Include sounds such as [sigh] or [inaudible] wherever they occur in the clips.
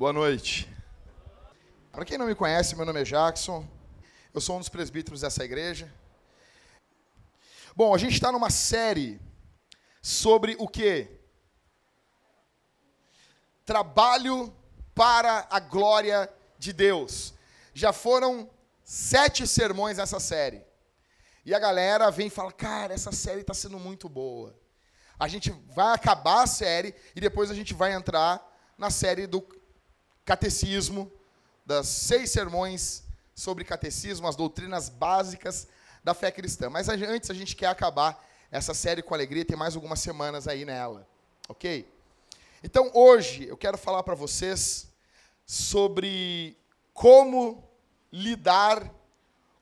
Boa noite. Para quem não me conhece, meu nome é Jackson. Eu sou um dos presbíteros dessa igreja. Bom, a gente está numa série sobre o que? Trabalho para a glória de Deus. Já foram sete sermões nessa série. E a galera vem e fala: Cara, essa série está sendo muito boa. A gente vai acabar a série e depois a gente vai entrar na série do catecismo, das seis sermões sobre catecismo, as doutrinas básicas da fé cristã. Mas antes a gente quer acabar essa série com alegria, tem mais algumas semanas aí nela, ok? Então hoje eu quero falar para vocês sobre como lidar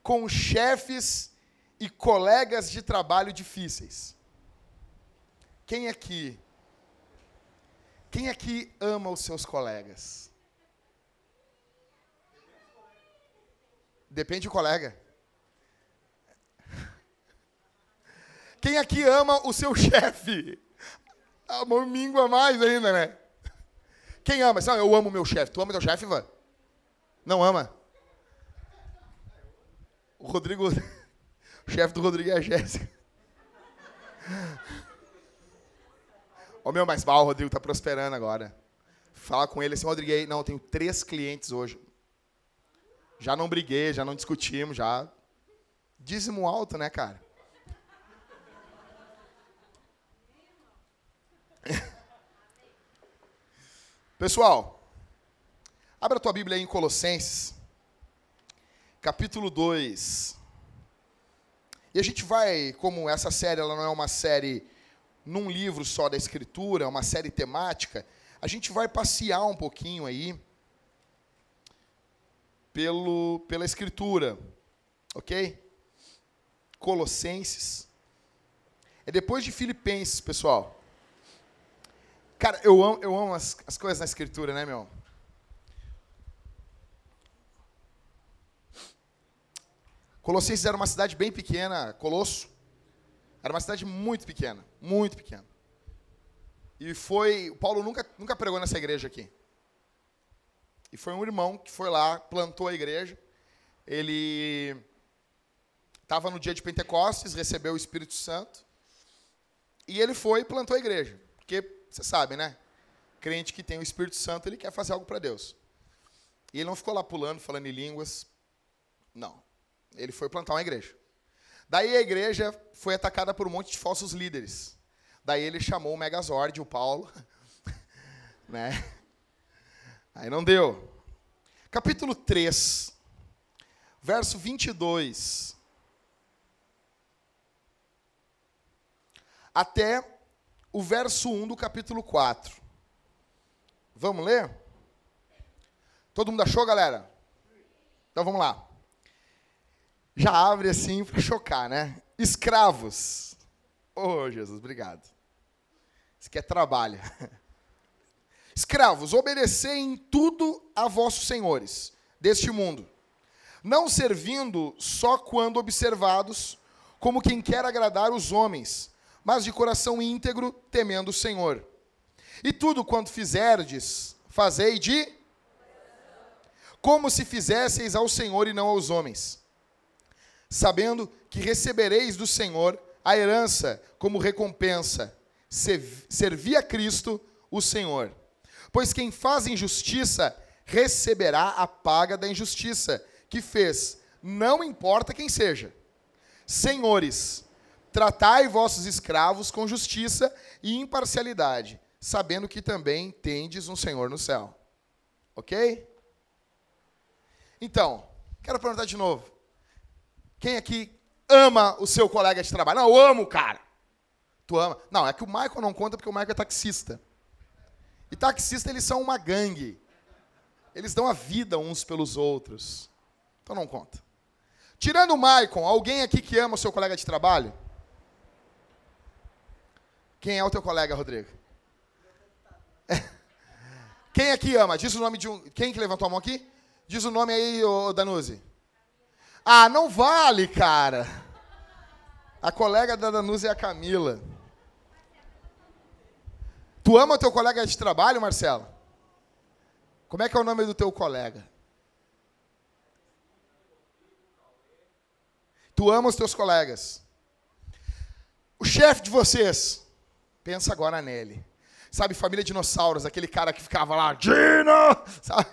com chefes e colegas de trabalho difíceis. Quem aqui quem aqui ama os seus colegas? Depende do colega. Quem aqui ama o seu [laughs] chefe? A mão mingua mais ainda, né? Quem ama? Não, eu amo meu chefe. Tu ama teu chefe, Ivan? Não ama? O Rodrigo. [laughs] O chefe do Rodrigo é a Jéssica. [laughs] Ô meu, mas mal, o Rodrigo tá prosperando agora. Fala com ele assim, Rodrigo, não, eu tenho três clientes hoje. Já não briguei, já não discutimos, já. Dízimo alto, né, cara? [laughs] Pessoal, abra a tua Bíblia aí em Colossenses, capítulo 2. E a gente vai, como essa série ela não é uma série num livro só da Escritura, é uma série temática, a gente vai passear um pouquinho aí pelo, pela Escritura, ok? Colossenses. É depois de Filipenses, pessoal. Cara, eu amo, eu amo as, as coisas na Escritura, né, meu? Colossenses era uma cidade bem pequena, Colosso. Era uma cidade muito pequena, muito pequena. E foi, o Paulo nunca, nunca pregou nessa igreja aqui. E foi um irmão que foi lá, plantou a igreja. Ele estava no dia de Pentecostes, recebeu o Espírito Santo. E ele foi e plantou a igreja. Porque, você sabe, né? Crente que tem o Espírito Santo, ele quer fazer algo para Deus. E ele não ficou lá pulando, falando em línguas. Não. Ele foi plantar uma igreja. Daí a igreja foi atacada por um monte de falsos líderes. Daí ele chamou o Megazord, o Paulo. [laughs] né? Aí não deu. Capítulo 3, verso 22. Até o verso 1 do capítulo 4. Vamos ler? Todo mundo achou, galera? Então vamos lá. Já abre assim para chocar, né? Escravos. Oh, Jesus, obrigado. Isso aqui é trabalho. [laughs] Escravos, obedecei em tudo a vossos senhores deste mundo, não servindo só quando observados, como quem quer agradar os homens, mas de coração íntegro, temendo o Senhor. E tudo quanto fizerdes, fazei de como se fizesseis ao Senhor e não aos homens, sabendo que recebereis do Senhor a herança como recompensa, servi a Cristo, o Senhor. Pois quem faz injustiça receberá a paga da injustiça que fez, não importa quem seja. Senhores, tratai vossos escravos com justiça e imparcialidade, sabendo que também tendes um Senhor no céu. Ok? Então, quero perguntar de novo. Quem aqui ama o seu colega de trabalho? Não, eu amo, cara. Tu ama? Não, é que o Michael não conta porque o Michael é taxista. E taxistas, eles são uma gangue. Eles dão a vida uns pelos outros. Então não conta. Tirando o Maicon, alguém aqui que ama o seu colega de trabalho? Quem é o teu colega, Rodrigo? [laughs] Quem aqui ama? Diz o nome de um. Quem que levantou a mão aqui? Diz o nome aí, ô Danuzi. Ah, não vale, cara. A colega da Danuzi é a Camila. Tu ama teu colega de trabalho, Marcelo? Como é que é o nome do teu colega? Tu ama os teus colegas. O chefe de vocês, pensa agora nele. Sabe, família dinossauros, aquele cara que ficava lá, Dino! [laughs] Sabe?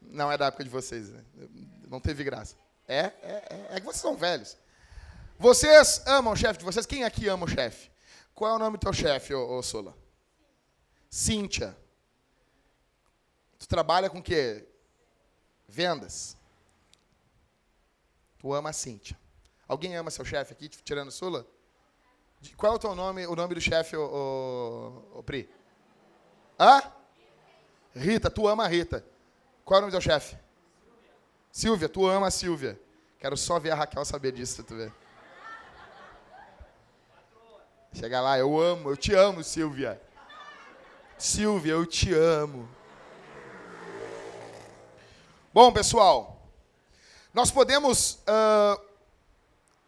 Não é da época de vocês, né? não teve graça. É, é, é, é que vocês são velhos. Vocês amam o chefe de vocês? Quem aqui ama o chefe? Qual é o nome do teu chefe, ô, ô Sola? Cíntia. Tu trabalha com o quê? Vendas. Tu ama a Cíntia. Alguém ama seu chefe aqui, tirando Sula? Qual é o teu nome, o nome do chefe, o, o, o Pri? Hã? Rita, tu ama a Rita. Qual é o nome do teu chefe? Silvia, tu ama a Silvia. Quero só ver a Raquel saber disso, tu vê. Chega lá, eu amo, eu te amo, Silvia. Silvia, eu te amo. Bom, pessoal, nós podemos uh,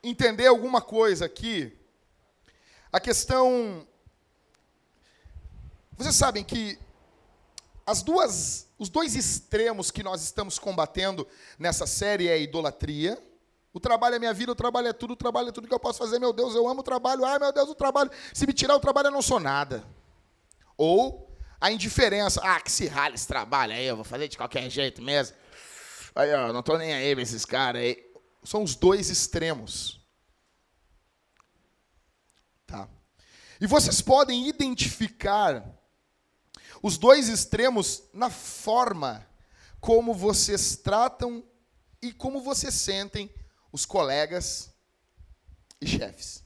entender alguma coisa aqui. A questão. Vocês sabem que as duas, os dois extremos que nós estamos combatendo nessa série é a idolatria. O trabalho é minha vida, o trabalho é tudo, o trabalho é tudo que eu posso fazer. Meu Deus, eu amo o trabalho. Ai, meu Deus, o trabalho. Se me tirar o trabalho, eu não sou nada. Ou a indiferença. Ah, que se rale esse trabalho aí, eu vou fazer de qualquer jeito mesmo. Aí, ó, não tô nem aí pra esses caras aí. São os dois extremos. Tá. E vocês podem identificar os dois extremos na forma como vocês tratam e como vocês sentem os colegas e chefes.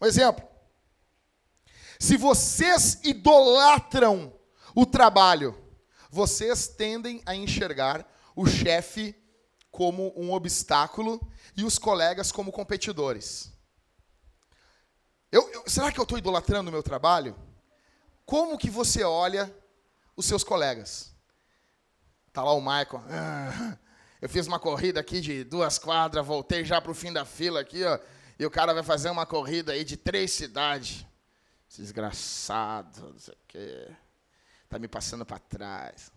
Um exemplo. Se vocês idolatram o trabalho, vocês tendem a enxergar o chefe como um obstáculo e os colegas como competidores. Eu, eu, será que eu estou idolatrando o meu trabalho? Como que você olha os seus colegas? Tá lá o Michael. Ah, [laughs] eu fiz uma corrida aqui de duas quadras, voltei já para o fim da fila aqui, ó, e o cara vai fazer uma corrida aí de três cidades. Desgraçado, não sei o quê. Tá me passando para trás.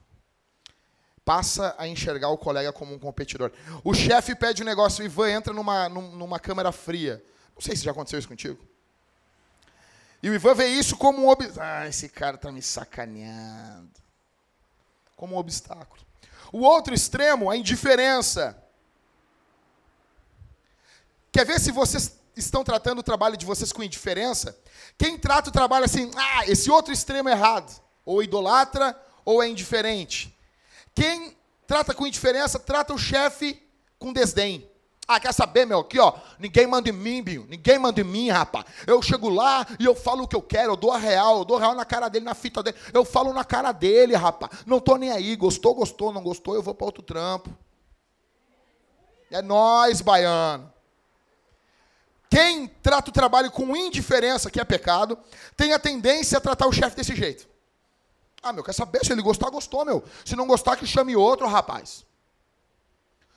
Passa a enxergar o colega como um competidor. O chefe pede um negócio, o Ivan entra numa, numa câmera fria. Não sei se já aconteceu isso contigo. E o Ivan vê isso como um obstáculo. Ah, esse cara está me sacaneando. Como um obstáculo. O outro extremo, a indiferença. Quer ver se vocês estão tratando o trabalho de vocês com indiferença? Quem trata o trabalho assim, ah, esse outro extremo é errado. Ou idolatra, ou é indiferente. Quem trata com indiferença, trata o chefe com desdém. Ah, quer saber, meu? Aqui, ó. Ninguém manda em mim, Binho. Ninguém manda em mim, rapaz. Eu chego lá e eu falo o que eu quero. Eu dou a real. Eu dou a real na cara dele, na fita dele. Eu falo na cara dele, rapaz. Não tô nem aí. Gostou, gostou. Não gostou, eu vou para outro trampo. É nós, baiano. Quem trata o trabalho com indiferença, que é pecado, tem a tendência a tratar o chefe desse jeito. Ah, meu, quer saber? Se ele gostar, gostou, meu. Se não gostar, que chame outro, rapaz.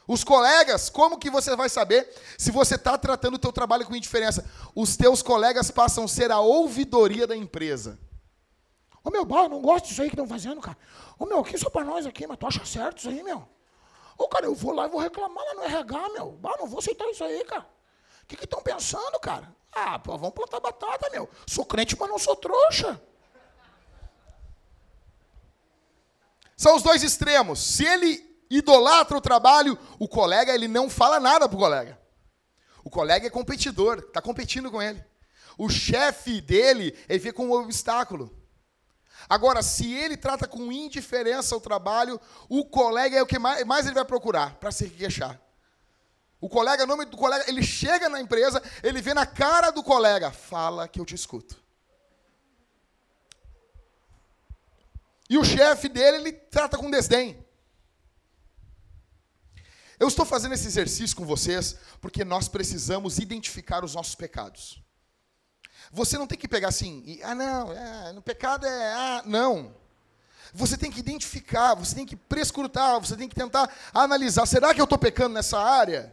Os colegas, como que você vai saber se você está tratando o teu trabalho com indiferença? Os teus colegas passam a ser a ouvidoria da empresa. Ô meu, bah, não gosto disso aí que estão fazendo, cara. Ô meu, aqui só para nós aqui, mas tu acha certo isso aí, meu? Ô cara, eu vou lá e vou reclamar lá no RH, meu. Bah, não vou aceitar isso aí, cara. Que estão pensando, cara? Ah, pô, vamos plantar batata, meu. Sou crente, mas não sou trouxa. São os dois extremos. Se ele idolatra o trabalho, o colega ele não fala nada pro colega. O colega é competidor, está competindo com ele. O chefe dele, ele vê como um obstáculo. Agora, se ele trata com indiferença o trabalho, o colega é o que mais, mais ele vai procurar para se queixar. O colega, nome do colega, ele chega na empresa, ele vê na cara do colega, fala que eu te escuto. E o chefe dele, ele trata com desdém. Eu estou fazendo esse exercício com vocês porque nós precisamos identificar os nossos pecados. Você não tem que pegar assim, e, ah, não, é, no pecado é, ah, não. Você tem que identificar, você tem que prescrutar, você tem que tentar analisar: será que eu estou pecando nessa área?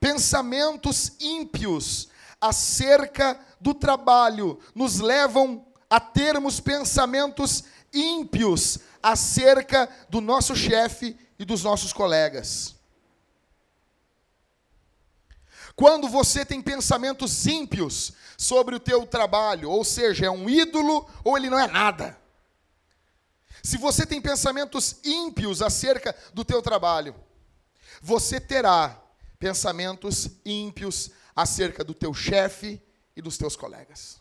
Pensamentos ímpios acerca do trabalho nos levam a termos pensamentos ímpios acerca do nosso chefe e dos nossos colegas. Quando você tem pensamentos ímpios sobre o teu trabalho, ou seja, é um ídolo ou ele não é nada. Se você tem pensamentos ímpios acerca do teu trabalho, você terá pensamentos ímpios acerca do teu chefe e dos teus colegas.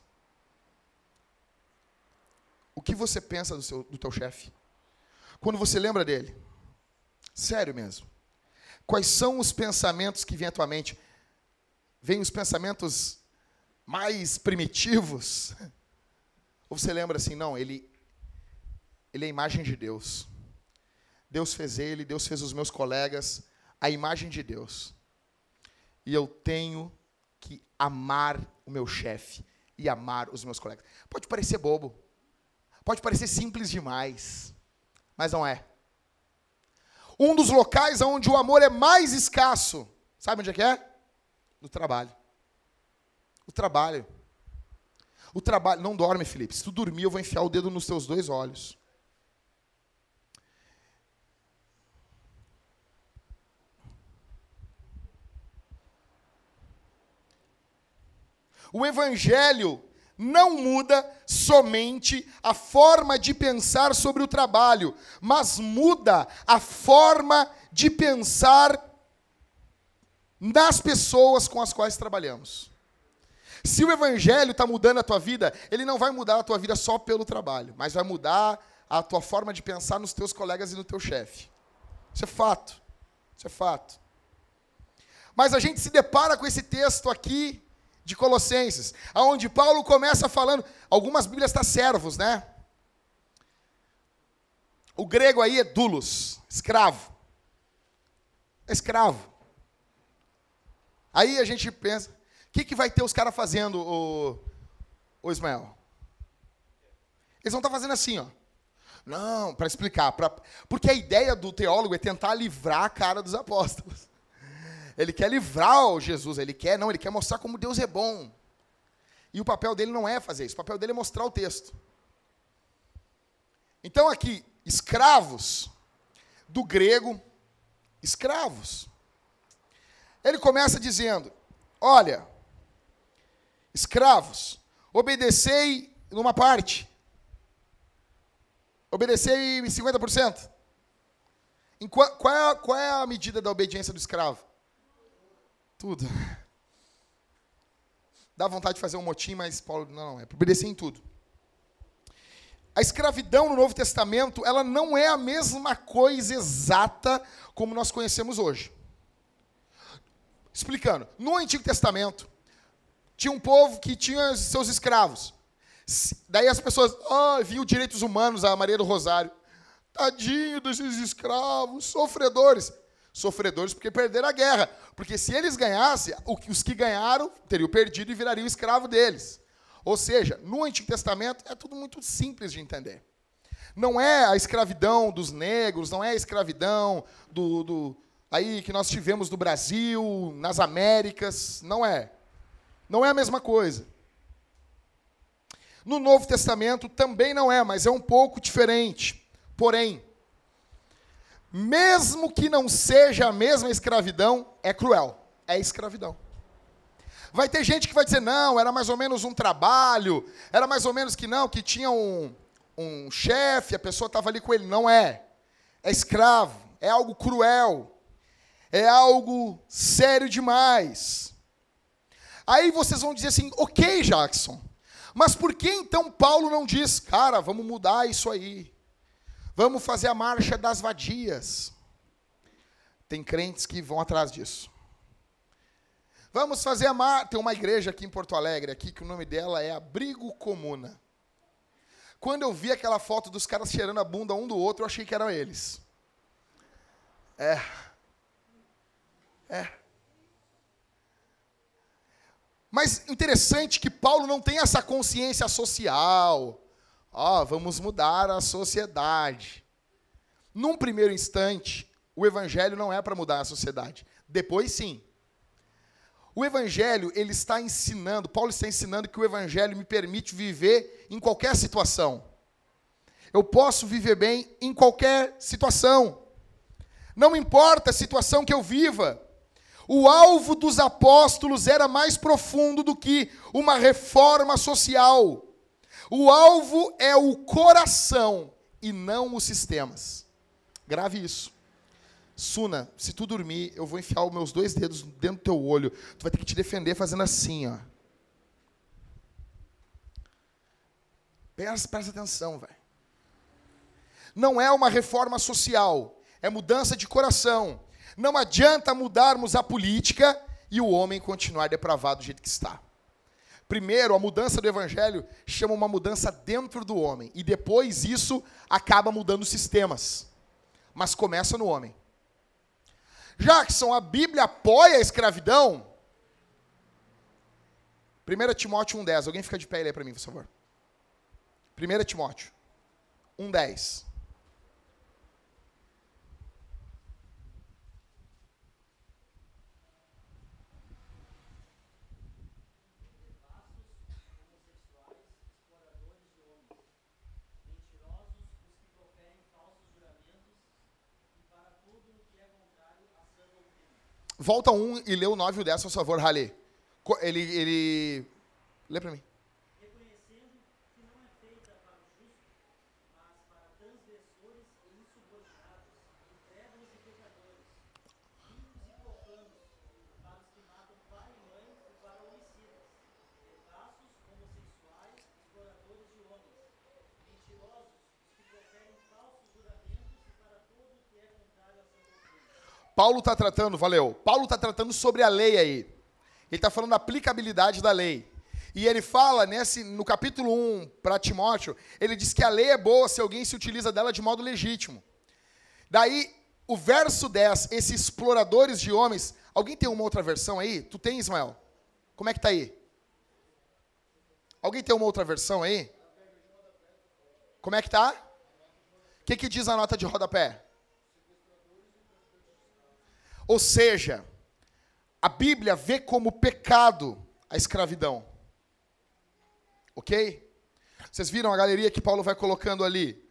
O que você pensa do, seu, do teu chefe? Quando você lembra dele? Sério mesmo. Quais são os pensamentos que vêm à tua mente? Vêm os pensamentos mais primitivos? Ou você lembra assim, não, ele, ele é a imagem de Deus. Deus fez ele, Deus fez os meus colegas, a imagem de Deus. E eu tenho que amar o meu chefe e amar os meus colegas. Pode parecer bobo, pode parecer simples demais, mas não é. Um dos locais onde o amor é mais escasso, sabe onde é que é? No trabalho. O trabalho. O trabalho. Não dorme, Felipe. Se tu dormir, eu vou enfiar o dedo nos teus dois olhos. O Evangelho não muda somente a forma de pensar sobre o trabalho, mas muda a forma de pensar nas pessoas com as quais trabalhamos. Se o Evangelho está mudando a tua vida, ele não vai mudar a tua vida só pelo trabalho, mas vai mudar a tua forma de pensar nos teus colegas e no teu chefe. Isso é fato. Isso é fato. Mas a gente se depara com esse texto aqui de Colossenses, aonde Paulo começa falando, algumas Bíblias estão tá servos, né? O grego aí é dulos, escravo. É escravo. Aí a gente pensa, o que, que vai ter os caras fazendo, o, o Ismael? Eles vão estar tá fazendo assim, ó. Não, para explicar. Pra, porque a ideia do teólogo é tentar livrar a cara dos apóstolos. Ele quer livrar o Jesus, ele quer, não, ele quer mostrar como Deus é bom. E o papel dele não é fazer isso, o papel dele é mostrar o texto. Então aqui, escravos, do grego, escravos. Ele começa dizendo: Olha, escravos, obedecei numa parte, obedecei em 50%. Em qual, é, qual é a medida da obediência do escravo? Tudo. [laughs] Dá vontade de fazer um motim, mas Paulo, não, é para obedecer em tudo. A escravidão no Novo Testamento, ela não é a mesma coisa exata como nós conhecemos hoje. Explicando, no Antigo Testamento, tinha um povo que tinha seus escravos. Daí as pessoas, ah, viam direitos humanos, a Maria do Rosário. Tadinho desses escravos, sofredores sofredores porque perderam a guerra. Porque se eles ganhassem, os que ganharam teriam perdido e virariam escravo deles. Ou seja, no Antigo Testamento é tudo muito simples de entender. Não é a escravidão dos negros, não é a escravidão do, do aí que nós tivemos no Brasil, nas Américas, não é. Não é a mesma coisa. No Novo Testamento também não é, mas é um pouco diferente. Porém, mesmo que não seja a mesma escravidão, é cruel. É escravidão. Vai ter gente que vai dizer, não, era mais ou menos um trabalho, era mais ou menos que não, que tinha um, um chefe, a pessoa estava ali com ele. Não é. É escravo, é algo cruel, é algo sério demais. Aí vocês vão dizer assim, ok, Jackson, mas por que então Paulo não diz, cara, vamos mudar isso aí? Vamos fazer a marcha das vadias. Tem crentes que vão atrás disso. Vamos fazer a marcha. Tem uma igreja aqui em Porto Alegre, aqui, que o nome dela é Abrigo Comuna. Quando eu vi aquela foto dos caras cheirando a bunda um do outro, eu achei que eram eles. É. É. Mas interessante que Paulo não tem essa consciência social ó, oh, vamos mudar a sociedade. Num primeiro instante, o evangelho não é para mudar a sociedade. Depois sim. O evangelho, ele está ensinando, Paulo está ensinando que o evangelho me permite viver em qualquer situação. Eu posso viver bem em qualquer situação. Não importa a situação que eu viva. O alvo dos apóstolos era mais profundo do que uma reforma social. O alvo é o coração e não os sistemas. Grave isso. Suna, se tu dormir, eu vou enfiar os meus dois dedos dentro do teu olho. Tu vai ter que te defender fazendo assim, ó. Presta, presta atenção, velho. Não é uma reforma social, é mudança de coração. Não adianta mudarmos a política e o homem continuar depravado do jeito que está. Primeiro, a mudança do evangelho chama uma mudança dentro do homem, e depois isso acaba mudando sistemas. Mas começa no homem. Jackson, a Bíblia apoia a escravidão? 1 Timóteo 1,10. Alguém fica de pé e lê para mim, por favor. 1 Timóteo 1,10. Volta um e lê o 9 e o 10, por favor, Rale. Ele, ele... Lê para mim. Reconhecendo que não é feita para o justo, mas para transgressores e insubordinados, incrédulos e pecadores, ricos e profanos, para os que matam pai e mãe e para homicidas, devassos, homossexuais, exploradores de homens, mentirosos, os que proferem falsos juramentos e para todo o que é contrário à sã doutrina. Paulo está tratando, valeu. Paulo está tratando sobre a lei aí. Ele está falando da aplicabilidade da lei. E ele fala nesse, no capítulo 1 para Timóteo, ele diz que a lei é boa se alguém se utiliza dela de modo legítimo. Daí, o verso 10, esses exploradores de homens, alguém tem uma outra versão aí? Tu tem, Ismael? Como é que tá aí? Alguém tem uma outra versão aí? Como é que tá? O que, que diz a nota de rodapé? Ou seja, a Bíblia vê como pecado a escravidão. Ok? Vocês viram a galeria que Paulo vai colocando ali?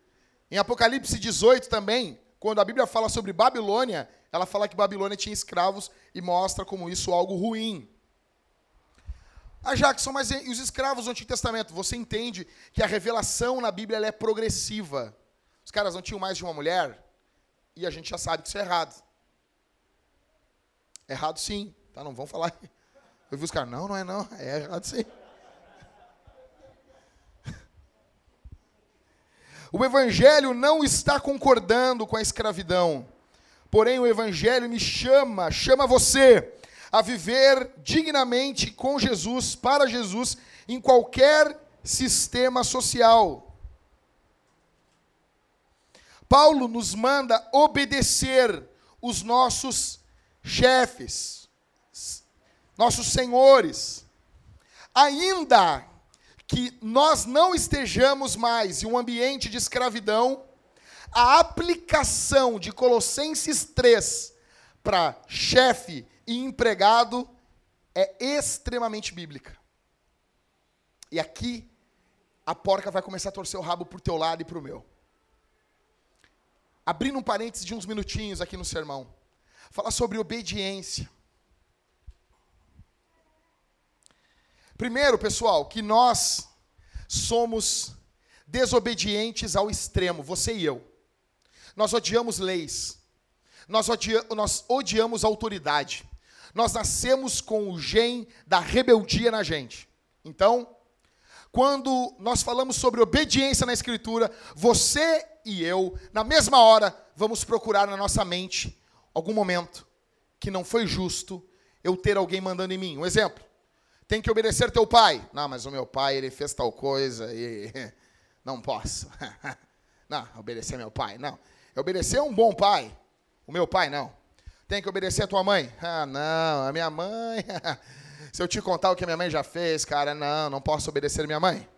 Em Apocalipse 18 também, quando a Bíblia fala sobre Babilônia, ela fala que Babilônia tinha escravos e mostra como isso algo ruim. Ah, Jackson, mas e os escravos do Antigo Testamento? Você entende que a revelação na Bíblia é progressiva. Os caras não tinham mais de uma mulher? E a gente já sabe que isso é errado. Errado sim. Tá, não vão falar. Eu vi os caras, não, não é não, é errado sim. O Evangelho não está concordando com a escravidão. Porém, o Evangelho me chama, chama você a viver dignamente com Jesus, para Jesus, em qualquer sistema social. Paulo nos manda obedecer os nossos chefes nossos senhores, ainda que nós não estejamos mais em um ambiente de escravidão, a aplicação de Colossenses 3 para chefe e empregado é extremamente bíblica. E aqui a porca vai começar a torcer o rabo para o teu lado e para o meu. Abrindo um parênteses de uns minutinhos aqui no sermão. Falar sobre obediência. Primeiro, pessoal, que nós somos desobedientes ao extremo, você e eu. Nós odiamos leis. Nós, odia nós odiamos autoridade. Nós nascemos com o gen da rebeldia na gente. Então, quando nós falamos sobre obediência na Escritura, você e eu, na mesma hora, vamos procurar na nossa mente algum momento que não foi justo eu ter alguém mandando em mim. Um exemplo tem que obedecer teu pai. Não, mas o meu pai, ele fez tal coisa e [laughs] não posso. [laughs] Não, obedecer meu pai, não. Obedecer um bom pai. O meu pai, não. Tem que obedecer a tua mãe. Ah, não, a minha mãe. [laughs] Se eu te contar o que a minha mãe já fez, cara, não, não posso obedecer minha mãe.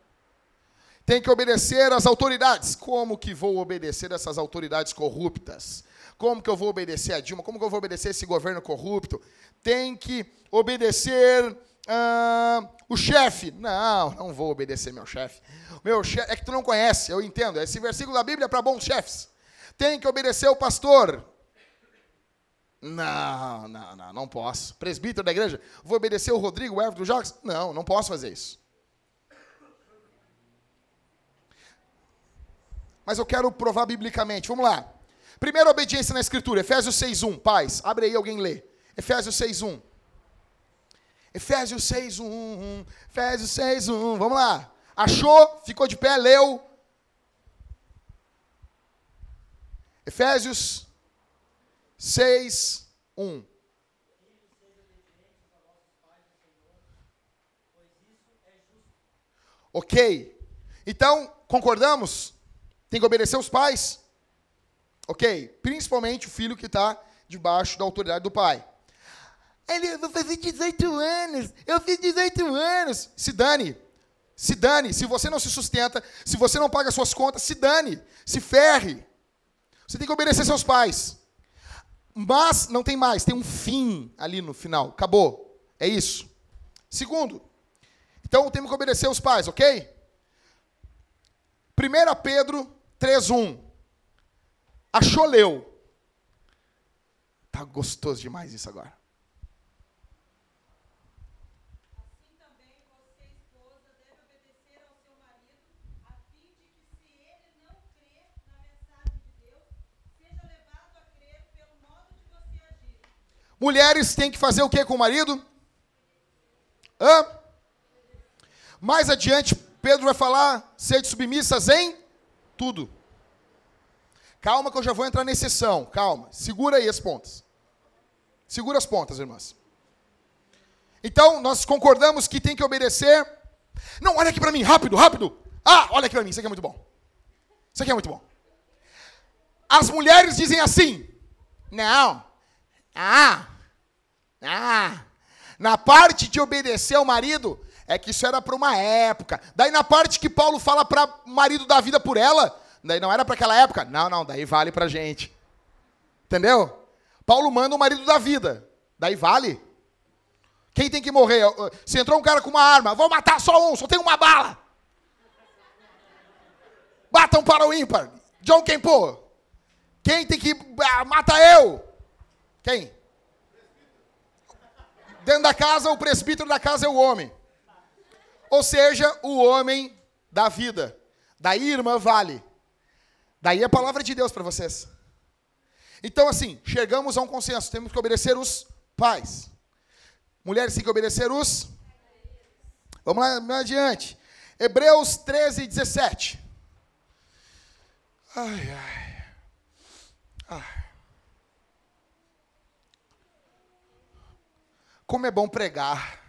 Tem que obedecer às autoridades. Como que vou obedecer essas autoridades corruptas? Como que eu vou obedecer a Dilma? Como que eu vou obedecer esse governo corrupto? Tem que obedecer uh, o chefe. Não, não vou obedecer meu chefe. Meu chefe é que tu não conhece, eu entendo. Esse versículo da Bíblia é para bons chefes. Tem que obedecer o pastor. Não, não, não, não posso. Presbítero da igreja, vou obedecer o Rodrigo, o Everton, o Jacques? Não, não posso fazer isso. Mas eu quero provar biblicamente. Vamos lá. Primeira obediência na escritura, Efésios 6:1. Paz, abre aí, alguém lê. Efésios 6:1. Efésios 6:1. Efésios 6:1. Vamos lá. Achou? Ficou de pé, leu. Efésios 6, 1. Ok. Então, concordamos? Tem que obedecer os pais? Ok. Principalmente o filho que está debaixo da autoridade do pai. Ele, eu vou fazer 18 anos. Eu fiz 18 anos. Se dane. Se dane. Se você não se sustenta, se você não paga suas contas, se dane. Se ferre. Você tem que obedecer seus pais. Mas não tem mais, tem um fim ali no final. Acabou. É isso. Segundo, então temos que obedecer os pais, ok? 1 Pedro 3,1. Achou, leu. Tá gostoso demais isso agora. Mulheres têm que fazer o que com o marido? Hã? Mais adiante, Pedro vai falar: sede submissas em tudo. Calma que eu já vou entrar na exceção. Calma. Segura aí as pontas. Segura as pontas, irmãs. Então, nós concordamos que tem que obedecer. Não, olha aqui para mim, rápido, rápido. Ah, olha aqui para mim, isso aqui é muito bom. Isso aqui é muito bom. As mulheres dizem assim: Não. Ah, ah, na parte de obedecer ao marido, é que isso era para uma época. Daí na parte que Paulo fala para marido dar vida por ela, daí não era para aquela época. Não, não, daí vale para gente. Entendeu? Paulo manda o marido da vida. Daí vale. Quem tem que morrer? Se entrou um cara com uma arma, vou matar só um, só tem uma bala. Batam para o ímpar. John Kempo. Quem tem que. Ah, mata eu. Quem? Dentro da casa, o presbítero da casa é o homem. Ou seja, o homem da vida. Daí, irmã, vale. Daí a palavra de Deus para vocês. Então, assim, chegamos a um consenso. Temos que obedecer os pais. Mulheres têm que obedecer os. Vamos lá, vamos adiante. Hebreus 13, 17. Ai, ai. Ai. Como é bom pregar.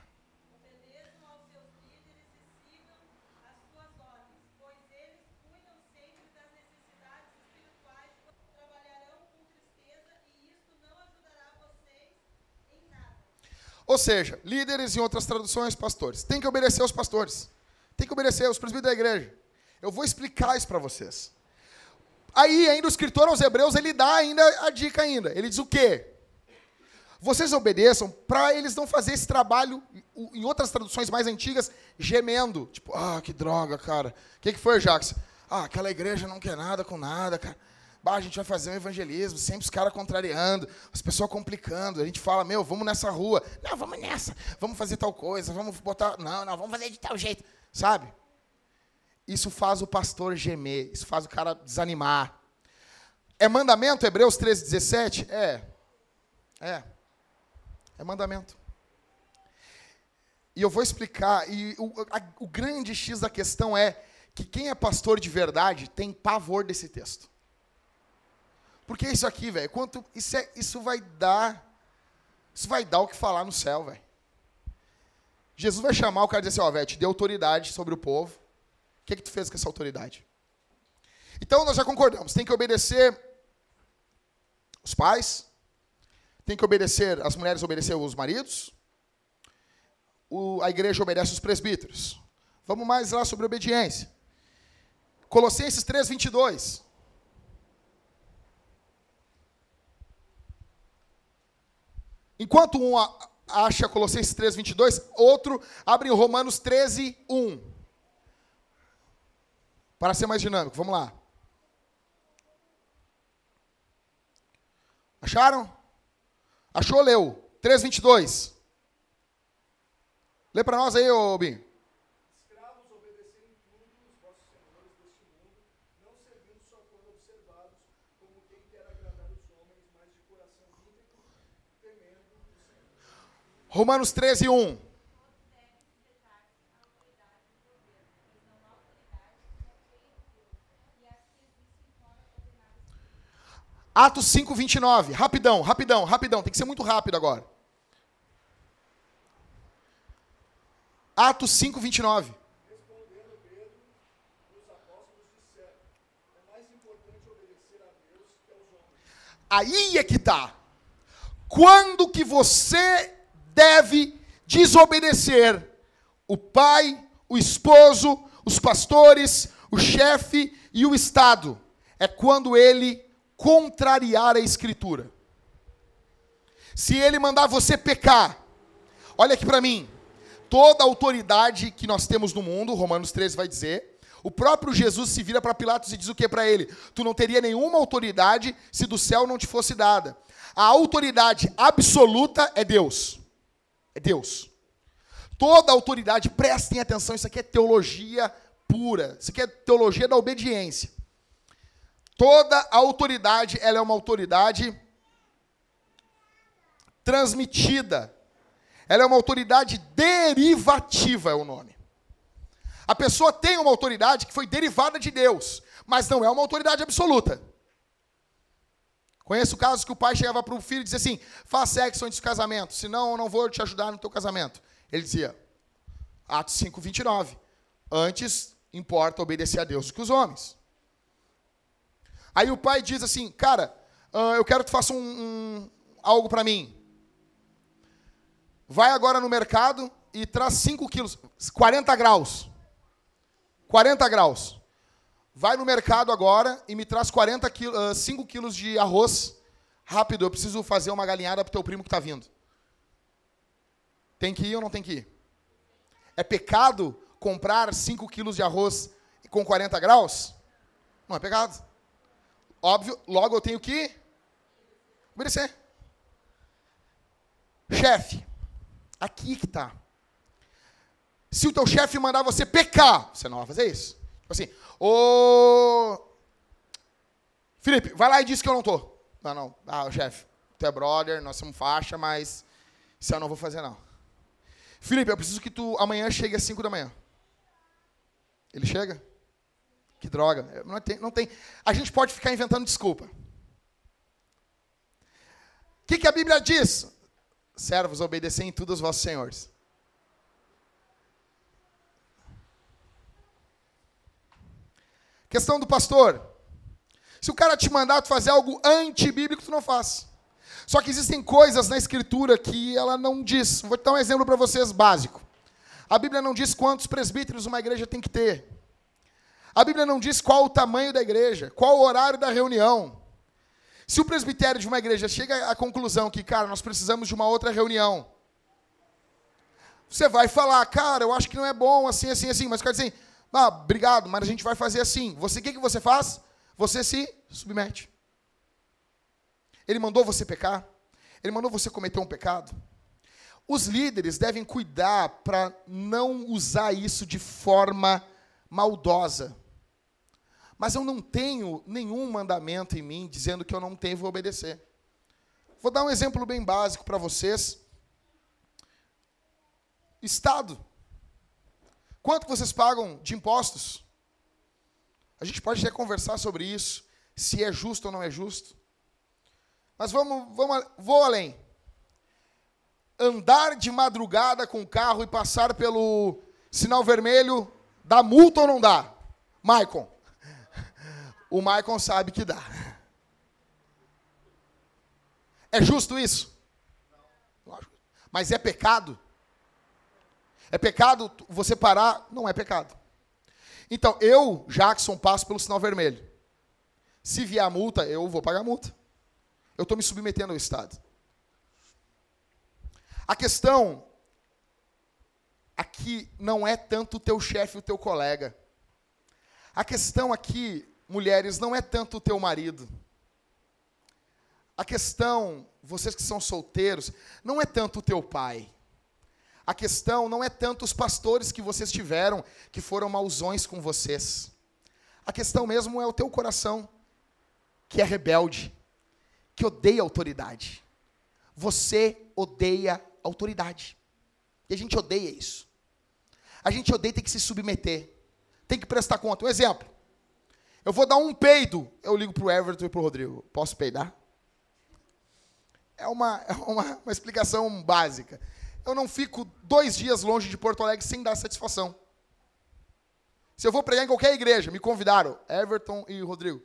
Ou seja, líderes em outras traduções, pastores. Tem que obedecer aos pastores. Tem que obedecer aos presbíteros da igreja. Eu vou explicar isso para vocês. Aí, ainda o escritor aos hebreus, ele dá ainda a dica ainda. Ele diz o quê? Vocês obedeçam para eles não fazer esse trabalho, em outras traduções mais antigas, gemendo. Tipo, ah, que droga, cara. O que, que foi, Jacques? Ah, aquela igreja não quer nada com nada, cara. Bah, a gente vai fazer um evangelismo, sempre os caras contrariando, as pessoas complicando. A gente fala, meu, vamos nessa rua. Não, vamos nessa. Vamos fazer tal coisa, vamos botar. Não, não, vamos fazer de tal jeito. Sabe? Isso faz o pastor gemer, isso faz o cara desanimar. É mandamento, Hebreus 13, 17? É. É. É mandamento. E eu vou explicar. E o, a, o grande X da questão é que quem é pastor de verdade tem pavor desse texto. Porque isso aqui, velho, quanto isso, é, isso vai dar, isso vai dar o que falar no céu, velho. Jesus vai chamar o cara e dizer assim, ó, oh, velho, te deu autoridade sobre o povo. O que, é que tu fez com essa autoridade? Então nós já concordamos, tem que obedecer os pais, tem que obedecer, as mulheres obedecem os maridos, o, a igreja obedece os presbíteros. Vamos mais lá sobre obediência. Colossenses 3, 22. Enquanto um acha Colossenses 3, 22, outro abre em Romanos 13, 1. Para ser mais dinâmico, vamos lá. Acharam? Achou, leu. 3, 22. Lê para nós aí, ô Binho. Romanos 13, 1. Atos 5, 29. Rapidão, rapidão, rapidão. Tem que ser muito rápido agora. Atos 5, 29. Aí é que tá. Quando que você deve desobedecer o pai, o esposo, os pastores, o chefe e o Estado. É quando ele contrariar a Escritura. Se ele mandar você pecar, olha aqui para mim. Toda autoridade que nós temos no mundo, Romanos 13 vai dizer, o próprio Jesus se vira para Pilatos e diz o que para ele? Tu não teria nenhuma autoridade se do céu não te fosse dada. A autoridade absoluta é Deus é Deus. Toda autoridade, prestem atenção, isso aqui é teologia pura. Isso aqui é teologia da obediência. Toda autoridade, ela é uma autoridade transmitida. Ela é uma autoridade derivativa, é o nome. A pessoa tem uma autoridade que foi derivada de Deus, mas não é uma autoridade absoluta. Conheço casos que o pai chegava para o filho e dizia assim: faz sexo antes do casamento, senão eu não vou te ajudar no teu casamento. Ele dizia, Atos 5, 29. Antes importa obedecer a Deus que os homens. Aí o pai diz assim: cara, uh, eu quero que tu faça um, um algo para mim. Vai agora no mercado e traz 5 quilos, 40 graus. 40 graus. Vai no mercado agora e me traz 40 quilos, uh, 5 quilos de arroz. Rápido, eu preciso fazer uma galinhada pro teu primo que está vindo. Tem que ir ou não tem que ir? É pecado comprar 5 quilos de arroz com 40 graus? Não é pecado. Óbvio, logo eu tenho que obedecer. Chefe, aqui que está. Se o teu chefe mandar você pecar, você não vai fazer isso. Tipo assim, Ô. Felipe, vai lá e diz que eu não tô. Não, não. Ah, chefe, tu é brother, nós somos faixa, mas isso eu não vou fazer, não. Felipe, eu preciso que tu amanhã chegue às 5 da manhã. Ele chega? Que droga. Não tem, não tem. A gente pode ficar inventando desculpa. O que, que a Bíblia diz? Servos, obedecem em tudo aos vossos senhores. Questão do pastor. Se o cara te mandar fazer algo antibíblico, tu não faz. Só que existem coisas na escritura que ela não diz. Vou dar um exemplo para vocês básico. A Bíblia não diz quantos presbíteros uma igreja tem que ter. A Bíblia não diz qual o tamanho da igreja, qual o horário da reunião. Se o presbitério de uma igreja chega à conclusão que, cara, nós precisamos de uma outra reunião, você vai falar, cara, eu acho que não é bom assim, assim, assim, mas quer dizer, ah, obrigado, mas a gente vai fazer assim. Você, o que, que você faz? Você se submete. Ele mandou você pecar? Ele mandou você cometer um pecado? Os líderes devem cuidar para não usar isso de forma maldosa. Mas eu não tenho nenhum mandamento em mim dizendo que eu não tenho que obedecer. Vou dar um exemplo bem básico para vocês. Estado. Quanto vocês pagam de impostos? A gente pode até conversar sobre isso, se é justo ou não é justo. Mas vamos, vamos vou além. Andar de madrugada com o carro e passar pelo sinal vermelho, dá multa ou não dá? Maicon. O Maicon sabe que dá. É justo isso? Mas é pecado? É pecado você parar? Não é pecado. Então, eu, Jackson, passo pelo sinal vermelho. Se vier a multa, eu vou pagar a multa. Eu estou me submetendo ao Estado. A questão aqui não é tanto o teu chefe, o teu colega. A questão aqui, mulheres, não é tanto o teu marido. A questão, vocês que são solteiros, não é tanto o teu pai. A questão não é tanto os pastores que vocês tiveram, que foram mausões com vocês. A questão mesmo é o teu coração, que é rebelde, que odeia autoridade. Você odeia autoridade. E a gente odeia isso. A gente odeia ter que se submeter. Tem que prestar conta. Um exemplo. Eu vou dar um peido. Eu ligo para o Everton e para o Rodrigo. Posso peidar? É uma, [laughs] é uma, uma explicação básica. Eu não fico dois dias longe de Porto Alegre sem dar satisfação. Se eu vou pregar em qualquer igreja, me convidaram, Everton e Rodrigo.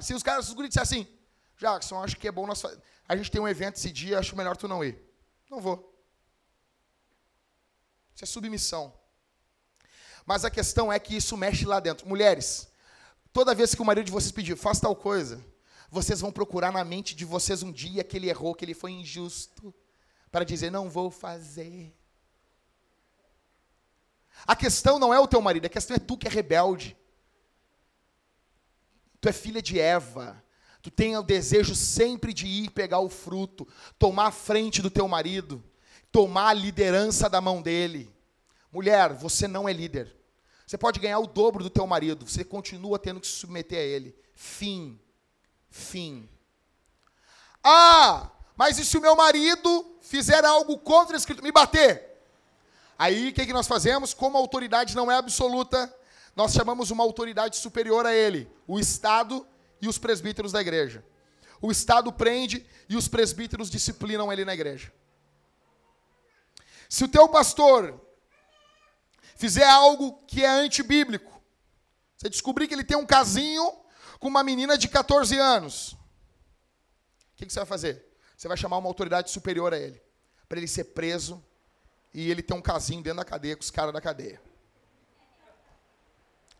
Se os caras, os guris disserem assim, Jackson, acho que é bom nós A gente tem um evento esse dia, acho melhor tu não ir. Não vou. Isso é submissão. Mas a questão é que isso mexe lá dentro. Mulheres, toda vez que o marido de vocês pedir, faz tal coisa, vocês vão procurar na mente de vocês um dia que ele errou, que ele foi injusto, para dizer, não vou fazer. A questão não é o teu marido, a questão é tu que é rebelde. Tu é filha de Eva. Tu tem o desejo sempre de ir pegar o fruto, tomar a frente do teu marido, tomar a liderança da mão dele. Mulher, você não é líder. Você pode ganhar o dobro do teu marido, você continua tendo que se submeter a ele. Fim. Fim. Ah, mas e se o meu marido fizer algo contra o escrito, me bater? Aí o que, que nós fazemos? Como a autoridade não é absoluta, nós chamamos uma autoridade superior a ele, o Estado e os presbíteros da igreja. O Estado prende e os presbíteros disciplinam ele na igreja. Se o teu pastor fizer algo que é antibíblico, você descobrir que ele tem um casinho com uma menina de 14 anos, o que, que você vai fazer? Você vai chamar uma autoridade superior a ele, para ele ser preso e ele ter um casinho dentro da cadeia com os caras da cadeia.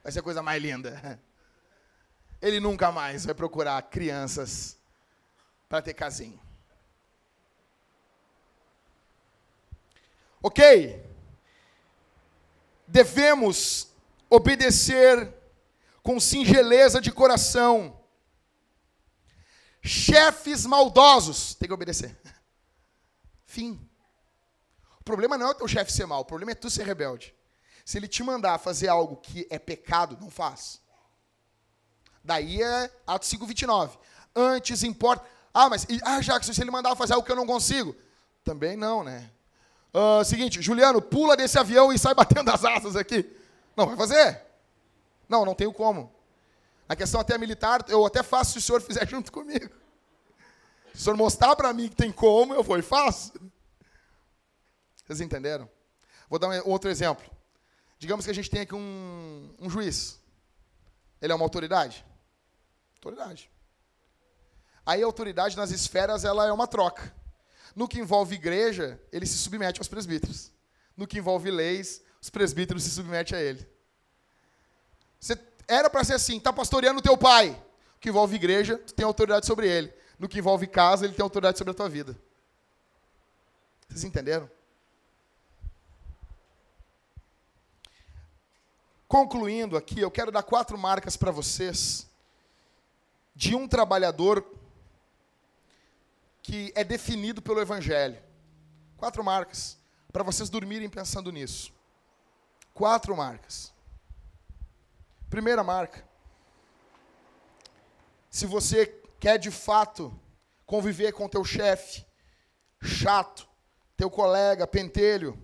Vai ser a coisa mais linda. [laughs] Ele nunca mais vai procurar crianças para ter casinho. Ok? Devemos obedecer com singeleza de coração. Chefes maldosos, tem que obedecer. [laughs] Fim. O problema não é o teu chefe ser mal, o problema é tu ser rebelde. Se ele te mandar fazer algo que é pecado, não faz. Daí é Atos 5, 29. Antes importa. Ah, mas. Ah, Jackson, se ele mandar fazer algo que eu não consigo. Também não, né? Uh, seguinte, Juliano, pula desse avião e sai batendo as asas aqui. Não, vai fazer. Não, não tenho como. A questão até militar, eu até faço se o senhor fizer [laughs] junto comigo. Se o senhor mostrar para mim que tem como, eu vou e faço. Vocês entenderam? Vou dar um outro exemplo. Digamos que a gente tem aqui um, um juiz. Ele é uma autoridade? Autoridade. Aí a autoridade nas esferas ela é uma troca. No que envolve igreja, ele se submete aos presbíteros. No que envolve leis, os presbíteros se submetem a ele. Você era para ser assim, está pastoreando teu pai. No que envolve igreja, tu tem autoridade sobre ele. No que envolve casa, ele tem autoridade sobre a tua vida. Vocês entenderam? Concluindo aqui, eu quero dar quatro marcas para vocês de um trabalhador que é definido pelo Evangelho. Quatro marcas para vocês dormirem pensando nisso. Quatro marcas. Primeira marca. Se você quer de fato conviver com teu chefe chato, teu colega pentelho,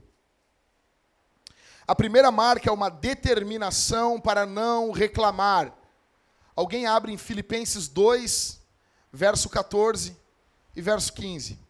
a primeira marca é uma determinação para não reclamar. Alguém abre em Filipenses 2, verso 14 e verso 15.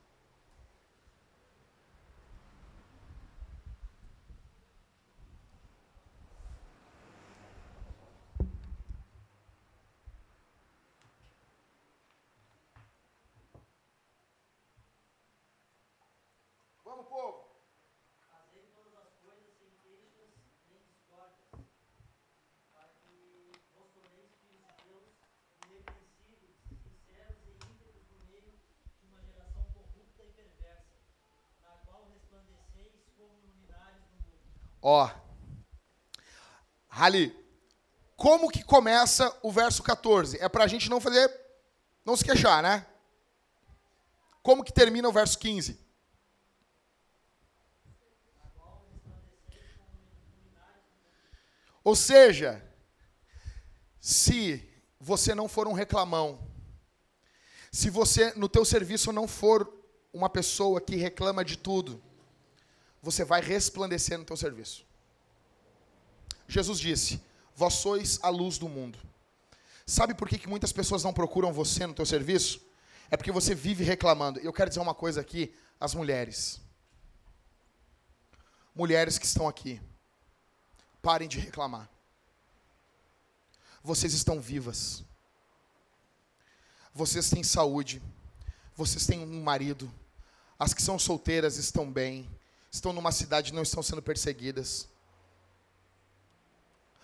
Ó. Ali. Como que começa o verso 14? É para a gente não fazer, não se queixar, né? Como que termina o verso 15? Ou seja, se você não for um reclamão, se você no teu serviço não for uma pessoa que reclama de tudo, você vai resplandecer no teu serviço. Jesus disse: Vós sois a luz do mundo. Sabe por que, que muitas pessoas não procuram você no teu serviço? É porque você vive reclamando. Eu quero dizer uma coisa aqui às mulheres. Mulheres que estão aqui, parem de reclamar. Vocês estão vivas. Vocês têm saúde. Vocês têm um marido. As que são solteiras estão bem. Estão numa cidade e não estão sendo perseguidas.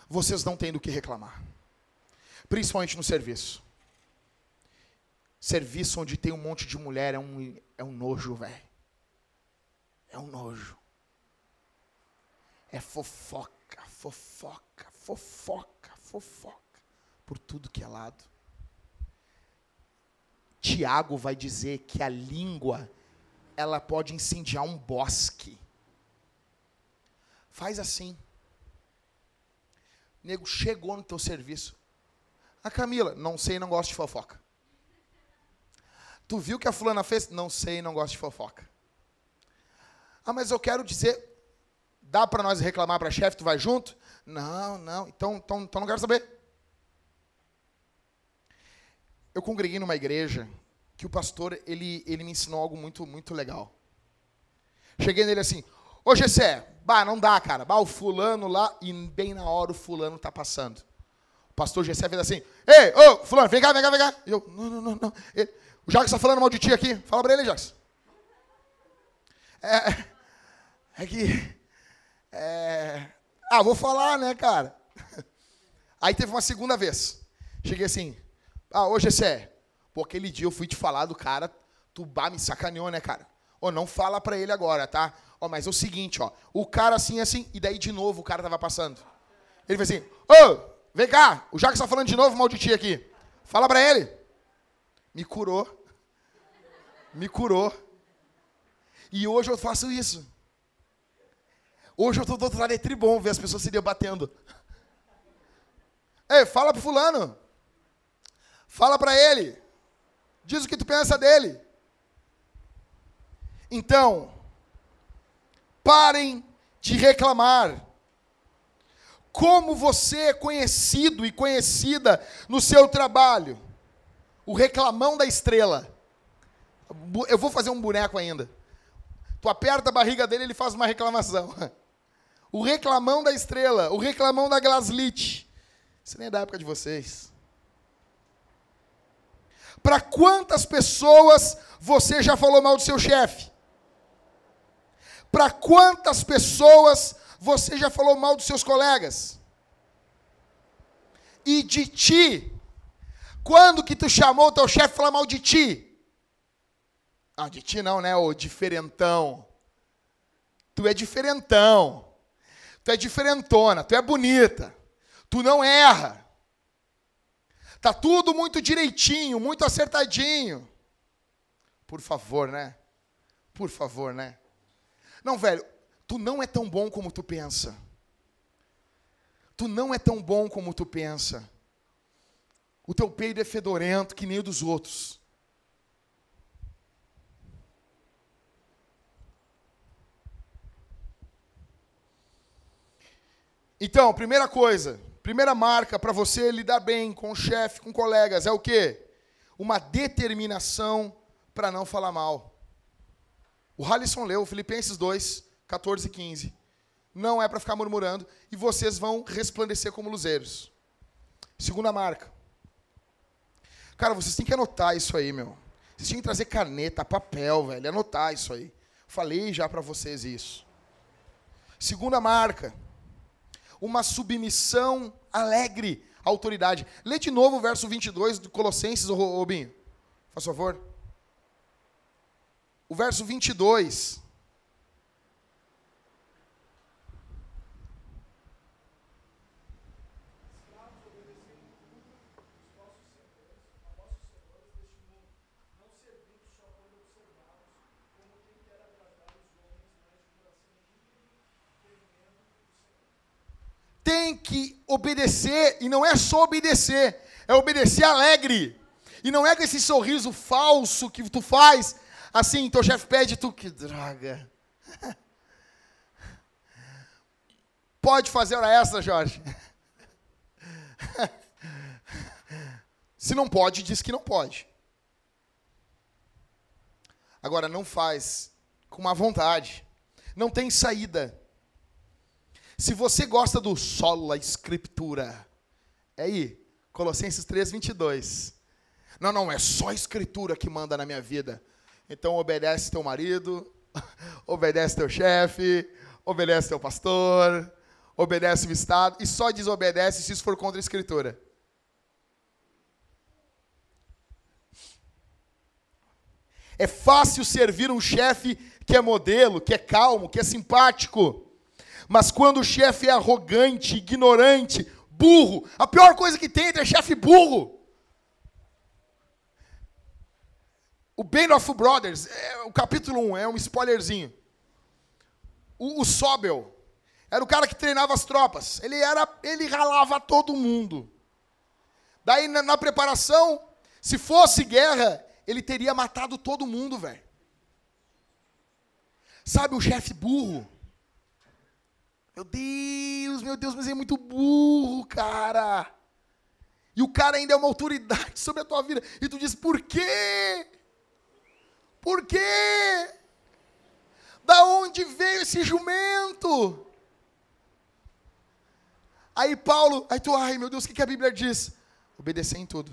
Vocês não têm do que reclamar. Principalmente no serviço. Serviço onde tem um monte de mulher é um, é um nojo, velho. É um nojo. É fofoca, fofoca, fofoca, fofoca. Por tudo que é lado. Tiago vai dizer que a língua ela pode incendiar um bosque. Faz assim. Nego chegou no teu serviço. A Camila, não sei, não gosto de fofoca. Tu viu que a fulana fez? Não sei, não gosto de fofoca. Ah, mas eu quero dizer, dá para nós reclamar para chefe, tu vai junto? Não, não, então, então, então não quero saber. Eu congreguei numa igreja que o pastor, ele, ele me ensinou algo muito, muito legal. Cheguei nele assim, ô Gessé, bah, não dá, cara. Bah, o fulano lá, e bem na hora o fulano tá passando. O pastor Gessé fez assim, ei, ô, fulano, vem cá, vem cá, vem cá. E eu, não, não, não, não. Ele, o Jacques está falando mal de ti aqui. Fala para ele, Jacques. É, é que... É, ah, vou falar, né, cara? [laughs] Aí teve uma segunda vez. Cheguei assim, ah, ô Gessé, pô, aquele dia eu fui te falar do cara, tu bah, me sacaneou, né, cara? Ô, não fala pra ele agora, tá? Ó, mas é o seguinte, ó, o cara assim, assim, e daí de novo o cara tava passando. Ele fez assim, ô, vem cá, o Jacques tá falando de novo mal de ti aqui. Fala pra ele. Me curou. Me curou. E hoje eu faço isso. Hoje eu tô do outro lado, é tribom ver as pessoas se debatendo. Ei, fala pro fulano. Fala para ele. Diz o que tu pensa dele. Então, parem de reclamar. Como você é conhecido e conhecida no seu trabalho? O reclamão da estrela. Eu vou fazer um boneco ainda. Tu aperta a barriga dele, ele faz uma reclamação. [laughs] O reclamão da estrela, o reclamão da Glaslit. Isso nem é da época de vocês. Para quantas pessoas você já falou mal do seu chefe? Para quantas pessoas você já falou mal dos seus colegas? E de ti? Quando que tu chamou o teu chefe falar mal de ti? Ah, de ti não, né, ô diferentão. Tu é diferentão. Tu é diferentona, tu é bonita. Tu não erra. Tá tudo muito direitinho, muito acertadinho. Por favor, né? Por favor, né? Não, velho, tu não é tão bom como tu pensa. Tu não é tão bom como tu pensa. O teu peido é fedorento que nem o dos outros. Então, primeira coisa, Primeira marca para você lidar bem com o chefe, com colegas, é o quê? Uma determinação para não falar mal. O Halisson leu Filipenses 2, 14 e 15. Não é para ficar murmurando e vocês vão resplandecer como luzeiros. Segunda marca. Cara, vocês têm que anotar isso aí, meu. Vocês têm que trazer caneta, papel, velho, anotar isso aí. Falei já para vocês isso. Segunda marca uma submissão alegre à autoridade. Lê de novo o verso 22 de Colossenses, Robinho. Faz favor o verso 22. tem que obedecer, e não é só obedecer, é obedecer alegre. E não é com esse sorriso falso que tu faz, assim, teu chefe pede, tu, que droga. [laughs] Pode fazer hora extra, Jorge? [laughs] Se não pode, diz que não pode. Agora, não faz com má vontade. Não tem saída. Se você gosta do sola escritura, é aí, Colossenses 3, 22. Não, não, é só a escritura que manda na minha vida. Então obedece teu marido, [laughs] obedece teu chefe, obedece teu pastor, obedece o Estado, e só desobedece se isso for contra a escritura. É fácil servir um chefe que é modelo, que é calmo, que é simpático. Mas quando o chefe é arrogante, ignorante, burro, a pior coisa que tem é chefe burro. O Band of Brothers, é, o capítulo 1, é um spoilerzinho. O, o Sobel era o cara que treinava as tropas. Ele era, ele ralava todo mundo. Daí na, na preparação, se fosse guerra, ele teria matado todo mundo, velho. Sabe o chefe burro? Meu Deus, meu Deus, mas é muito burro, cara. E o cara ainda é uma autoridade [laughs] sobre a tua vida. E tu diz, por quê? Por quê? Da onde veio esse jumento? Aí Paulo, aí tu, ai meu Deus, o que, a Bíblia diz? Obedecer em tudo.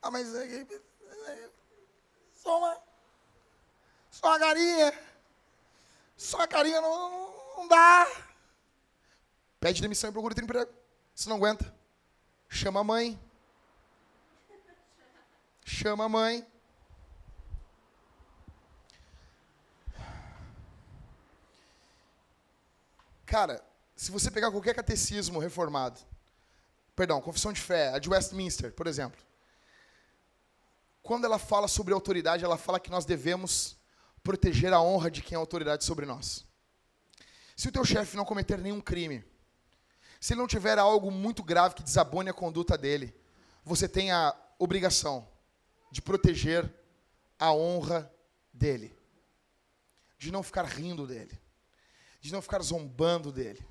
Ah, mas é, é, é, só uma, só uma carinha, só uma carinha não, não dá. Pede demissão e procura ter emprego. Se não aguenta, chama a mãe. Chama a mãe. Cara, se você pegar qualquer catecismo reformado, perdão, confissão de fé, a de Westminster, por exemplo, quando ela fala sobre autoridade, ela fala que nós devemos proteger a honra de quem é autoridade sobre nós. Se o teu chefe não cometer nenhum crime, se ele não tiver algo muito grave que desabone a conduta dele, você tem a obrigação de proteger a honra dele, de não ficar rindo dele de não ficar zombando dele.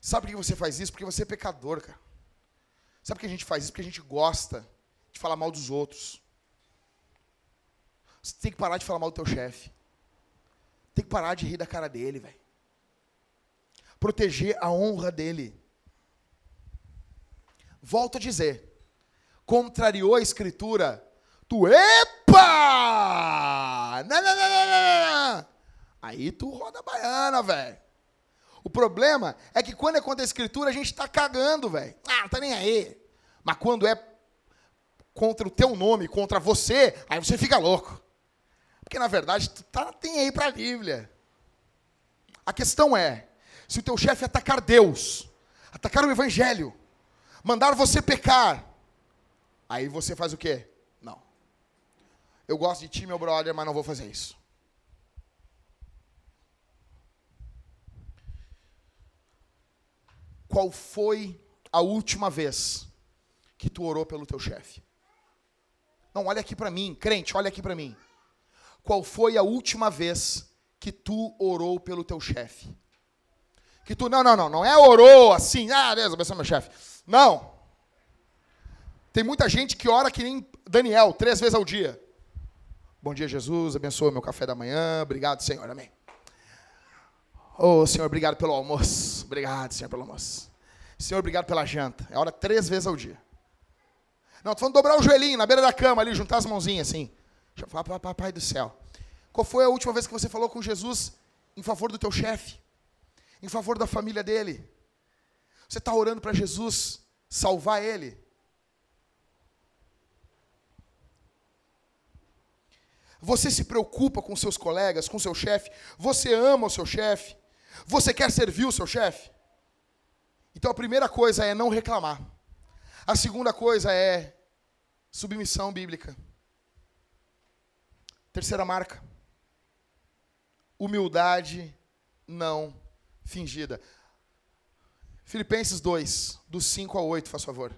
Sabe por que você faz isso? Porque você é pecador, cara. Sabe por que a gente faz isso? Porque a gente gosta de falar mal dos outros. Você tem que parar de falar mal do teu chefe. Tem que parar de rir da cara dele, velho. Proteger a honra dele. Volto a dizer. Contrariou a escritura. Tu, epa! Não, não, não, não, não. Aí tu roda baiana, velho. O problema é que quando é contra a escritura, a gente está cagando, velho. Ah, não tá nem aí. Mas quando é contra o teu nome, contra você, aí você fica louco. Porque na verdade tu tá tem aí para a Bíblia. A questão é, se o teu chefe atacar Deus, atacar o evangelho, mandar você pecar, aí você faz o quê? Não. Eu gosto de ti, meu brother, mas não vou fazer isso. Qual foi a última vez que tu orou pelo teu chefe? Não, olha aqui para mim, crente, olha aqui para mim. Qual foi a última vez que tu orou pelo teu chefe? Que tu, não, não, não, não é orou assim, ah, Deus abençoe meu chefe. Não. Tem muita gente que ora que nem Daniel, três vezes ao dia. Bom dia, Jesus, abençoe meu café da manhã, obrigado, Senhor, amém. Oh, Senhor, obrigado pelo almoço. Obrigado, Senhor, pelo almoço. Senhor, obrigado pela janta. É hora três vezes ao dia. Não, estou falando dobrar o joelhinho na beira da cama ali, juntar as mãozinhas assim. Falar papai do céu. Qual foi a última vez que você falou com Jesus em favor do teu chefe? Em favor da família dele? Você está orando para Jesus salvar ele? Você se preocupa com seus colegas, com seu chefe? Você ama o seu chefe? Você quer servir o seu chefe? Então a primeira coisa é não reclamar. A segunda coisa é submissão bíblica. Terceira marca. Humildade não fingida. Filipenses 2, do 5 ao 8, faz favor.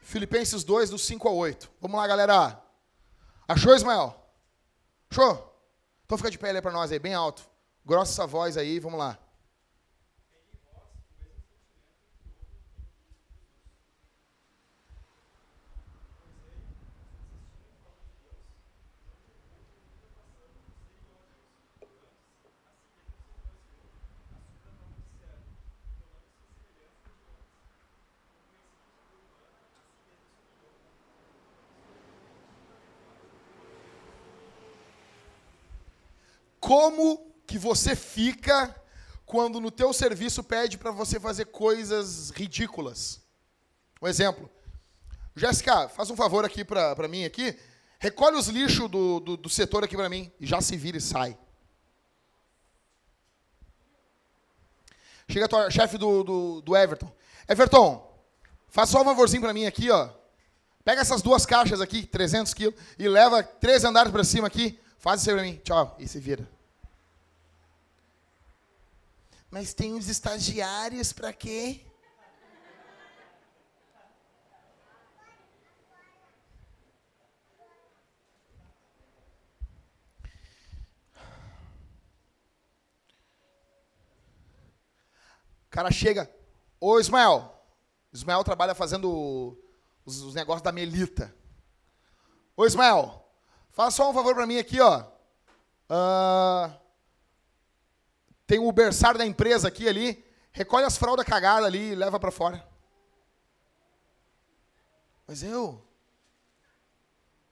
Filipenses 2, do 5 ao 8. Vamos lá, galera. Achou, Ismael? Achou? Então fica de pé aí para nós aí, bem alto. Grossa essa voz aí, vamos lá. Como que você fica quando no teu serviço pede para você fazer coisas ridículas? Um exemplo. Jéssica, faz um favor aqui para mim aqui. Recolhe os lixos do, do, do setor aqui para mim. E já se vira e sai. Chega a tua chefe do, do, do Everton. Everton, faz só um favorzinho para mim aqui, ó. Pega essas duas caixas aqui, 300 quilos, e leva três andares para cima aqui. Faz isso aí pra mim. Tchau. E se vira. Mas tem uns estagiários para quê? O cara chega, ô Ismael. Ismael trabalha fazendo os, os negócios da Melita. Ô Ismael, Faça só um favor para mim aqui, ó. Uh, tem o berçário da empresa aqui ali. Recolhe as fraldas cagadas ali e leva para fora. Mas eu.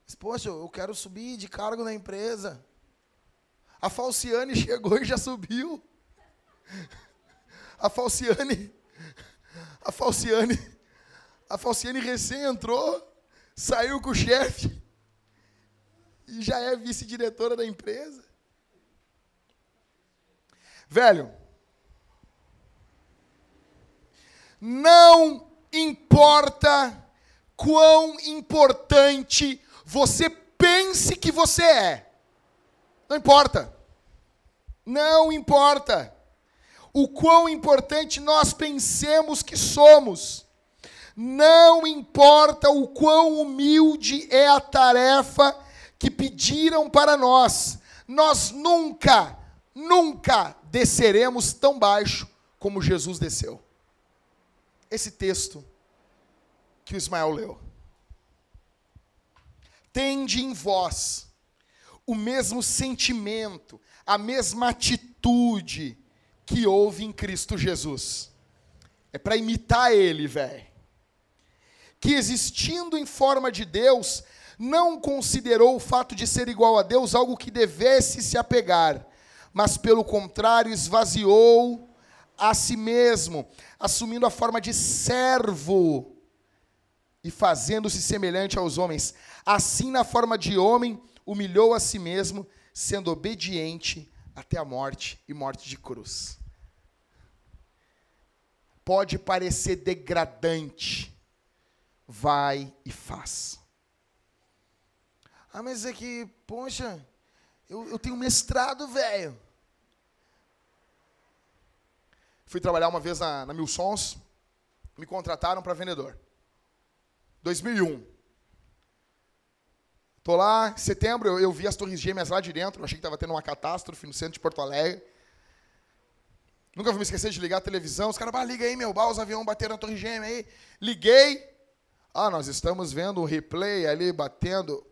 Mas, poxa, eu quero subir de cargo na empresa. A Falciane chegou e já subiu. A Falciane. A Falciane. A Falciane recém entrou. Saiu com o chefe e já é vice-diretora da empresa. Velho, não importa quão importante você pense que você é. Não importa. Não importa. O quão importante nós pensemos que somos. Não importa o quão humilde é a tarefa que pediram para nós, nós nunca, nunca desceremos tão baixo como Jesus desceu. Esse texto que o Ismael leu. Tende em vós o mesmo sentimento, a mesma atitude que houve em Cristo Jesus. É para imitar ele, velho. Que existindo em forma de Deus, não considerou o fato de ser igual a Deus algo que devesse se apegar, mas pelo contrário esvaziou a si mesmo, assumindo a forma de servo e fazendo-se semelhante aos homens. Assim, na forma de homem, humilhou a si mesmo, sendo obediente até a morte e morte de cruz. Pode parecer degradante, vai e faz. Ah, mas é que, poxa, eu, eu tenho mestrado, velho. Fui trabalhar uma vez na, na Mil Sons, me contrataram para vendedor. 2001. Tô lá, em setembro, eu, eu, vi as torres gêmeas lá de dentro, achei que estava tendo uma catástrofe no centro de Porto Alegre. Nunca vou me esquecer de ligar a televisão. Os caras, ah, liga aí, meu, bah, os aviões bateram na torre gêmea aí. Liguei. Ah, nós estamos vendo o replay ali batendo.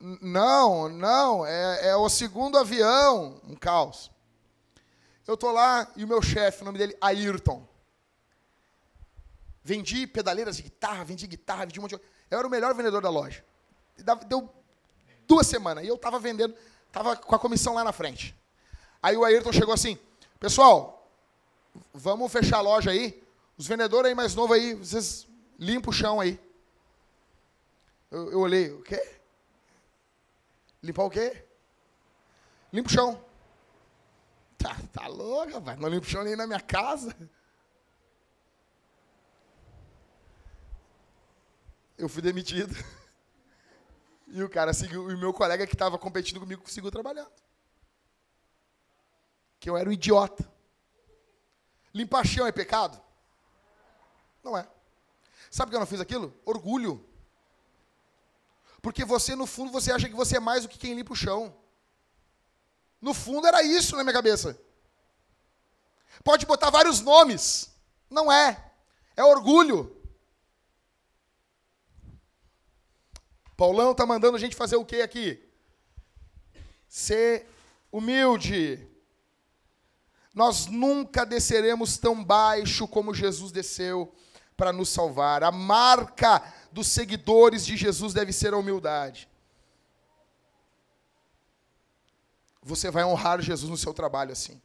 Não, não, é, é o segundo avião, um caos. Eu tô lá e o meu chefe, o nome dele, Ayrton. Vendi pedaleiras de guitarra, vendi guitarra, vendi um monte de Eu era o melhor vendedor da loja. Deu duas semanas e eu estava vendendo, estava com a comissão lá na frente. Aí o Ayrton chegou assim, pessoal, vamos fechar a loja aí. Os vendedores aí mais novos aí, vocês limpam o chão aí. Eu, eu olhei, o quê? Limpar o quê? Limpa o chão. Tá, tá louco, rapaz. Não limpo o chão nem na minha casa. Eu fui demitido. E o cara seguiu, e o meu colega que estava competindo comigo seguiu trabalhando. Que eu era um idiota. Limpar chão é pecado? Não é. Sabe por que eu não fiz aquilo? Orgulho. Porque você, no fundo, você acha que você é mais do que quem limpa o chão. No fundo era isso na minha cabeça. Pode botar vários nomes. Não é. É orgulho. Paulão está mandando a gente fazer o que aqui? Ser humilde. Nós nunca desceremos tão baixo como Jesus desceu para nos salvar. A marca dos seguidores de Jesus deve ser a humildade. Você vai honrar Jesus no seu trabalho assim.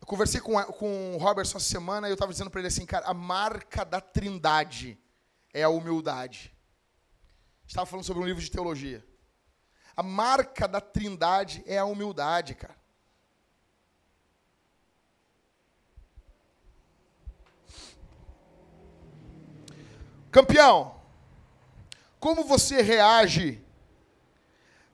Eu conversei com, com o Robertson essa semana e eu estava dizendo para ele assim, cara, a marca da trindade é a humildade. Estava falando sobre um livro de teologia. A marca da trindade é a humildade, cara. Campeão, como você reage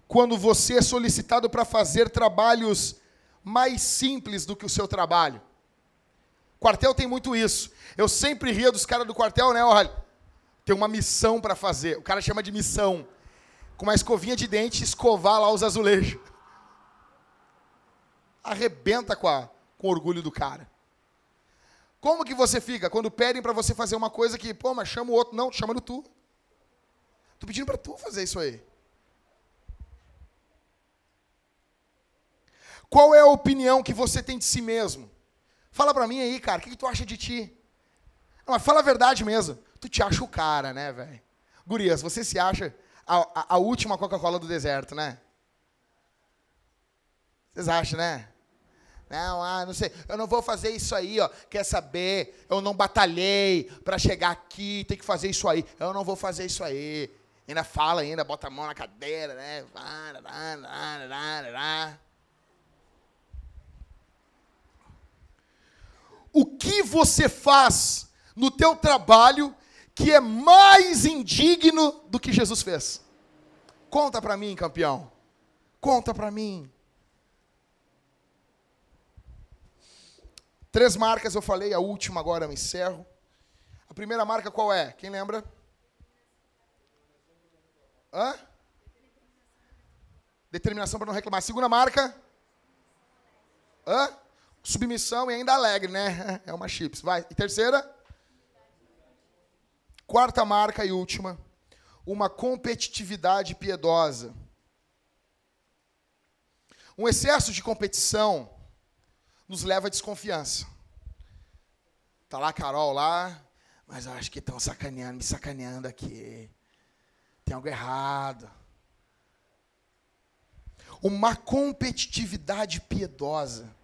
quando você é solicitado para fazer trabalhos mais simples do que o seu trabalho. Quartel tem muito isso. Eu sempre ria dos caras do quartel, né? Olha, tem uma missão para fazer. O cara chama de missão. Com uma escovinha de dente, escovar lá os azulejos. Arrebenta com, a, com o orgulho do cara. Como que você fica quando pedem para você fazer uma coisa que, pô, mas chama o outro. Não, chamando tu. Tô pedindo para tu fazer isso aí. Qual é a opinião que você tem de si mesmo? Fala pra mim aí, cara, o que, que tu acha de ti? Não, mas fala a verdade mesmo. Tu te acha o cara, né, velho? Gurias, você se acha a, a, a última Coca-Cola do deserto, né? Vocês acham, né? Não, ah, não sei, eu não vou fazer isso aí, ó. Quer saber? Eu não batalhei para chegar aqui, tem que fazer isso aí. Eu não vou fazer isso aí. Ainda fala ainda, bota a mão na cadeira, né? o que você faz no teu trabalho que é mais indigno do que Jesus fez? Conta para mim, campeão. Conta para mim. Três marcas eu falei, a última agora eu encerro. A primeira marca qual é? Quem lembra? Hã? Determinação para não reclamar. A segunda marca? Hã? submissão e ainda alegre, né? [laughs] É uma chips. Vai. E terceira? Quarta marca e última. Uma competitividade piedosa. Um excesso de competição nos leva à desconfiança. Tá lá a Carol lá, mas acho que estão sacaneando, me sacaneando aqui. Tem algo errado. Uma competitividade piedosa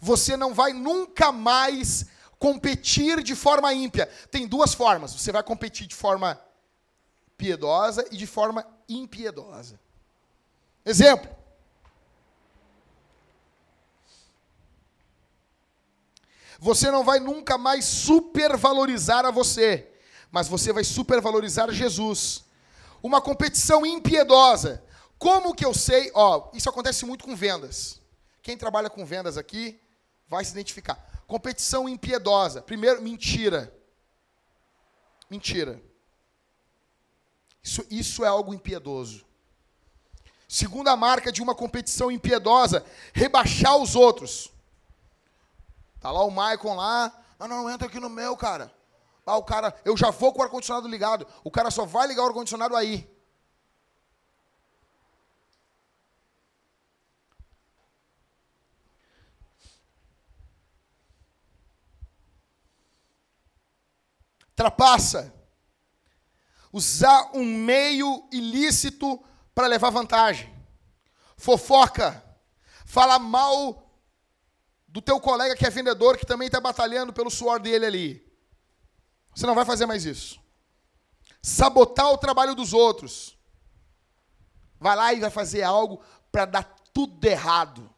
você não vai nunca mais competir de forma ímpia. Tem duas formas. Você vai competir de forma piedosa e de forma impiedosa. Exemplo. Você não vai nunca mais supervalorizar a você, mas você vai supervalorizar Jesus. Uma competição impiedosa. Como que eu sei? Ó, isso acontece muito com vendas. Quem trabalha com vendas aqui vai se identificar. Competição impiedosa. Primeiro, mentira. Mentira. Isso, isso é algo impiedoso. Segunda marca de uma competição impiedosa, rebaixar os outros. Tá lá o Maicon lá, não, não, entra aqui no meu, cara. Ah, o cara, eu já vou com o ar-condicionado ligado. O cara só vai ligar o ar-condicionado aí. trapaça, usar um meio ilícito para levar vantagem, fofoca, fala mal do teu colega que é vendedor, que também está batalhando pelo suor dele ali. Você não vai fazer mais isso. Sabotar o trabalho dos outros. Vai lá e vai fazer algo para dar tudo errado.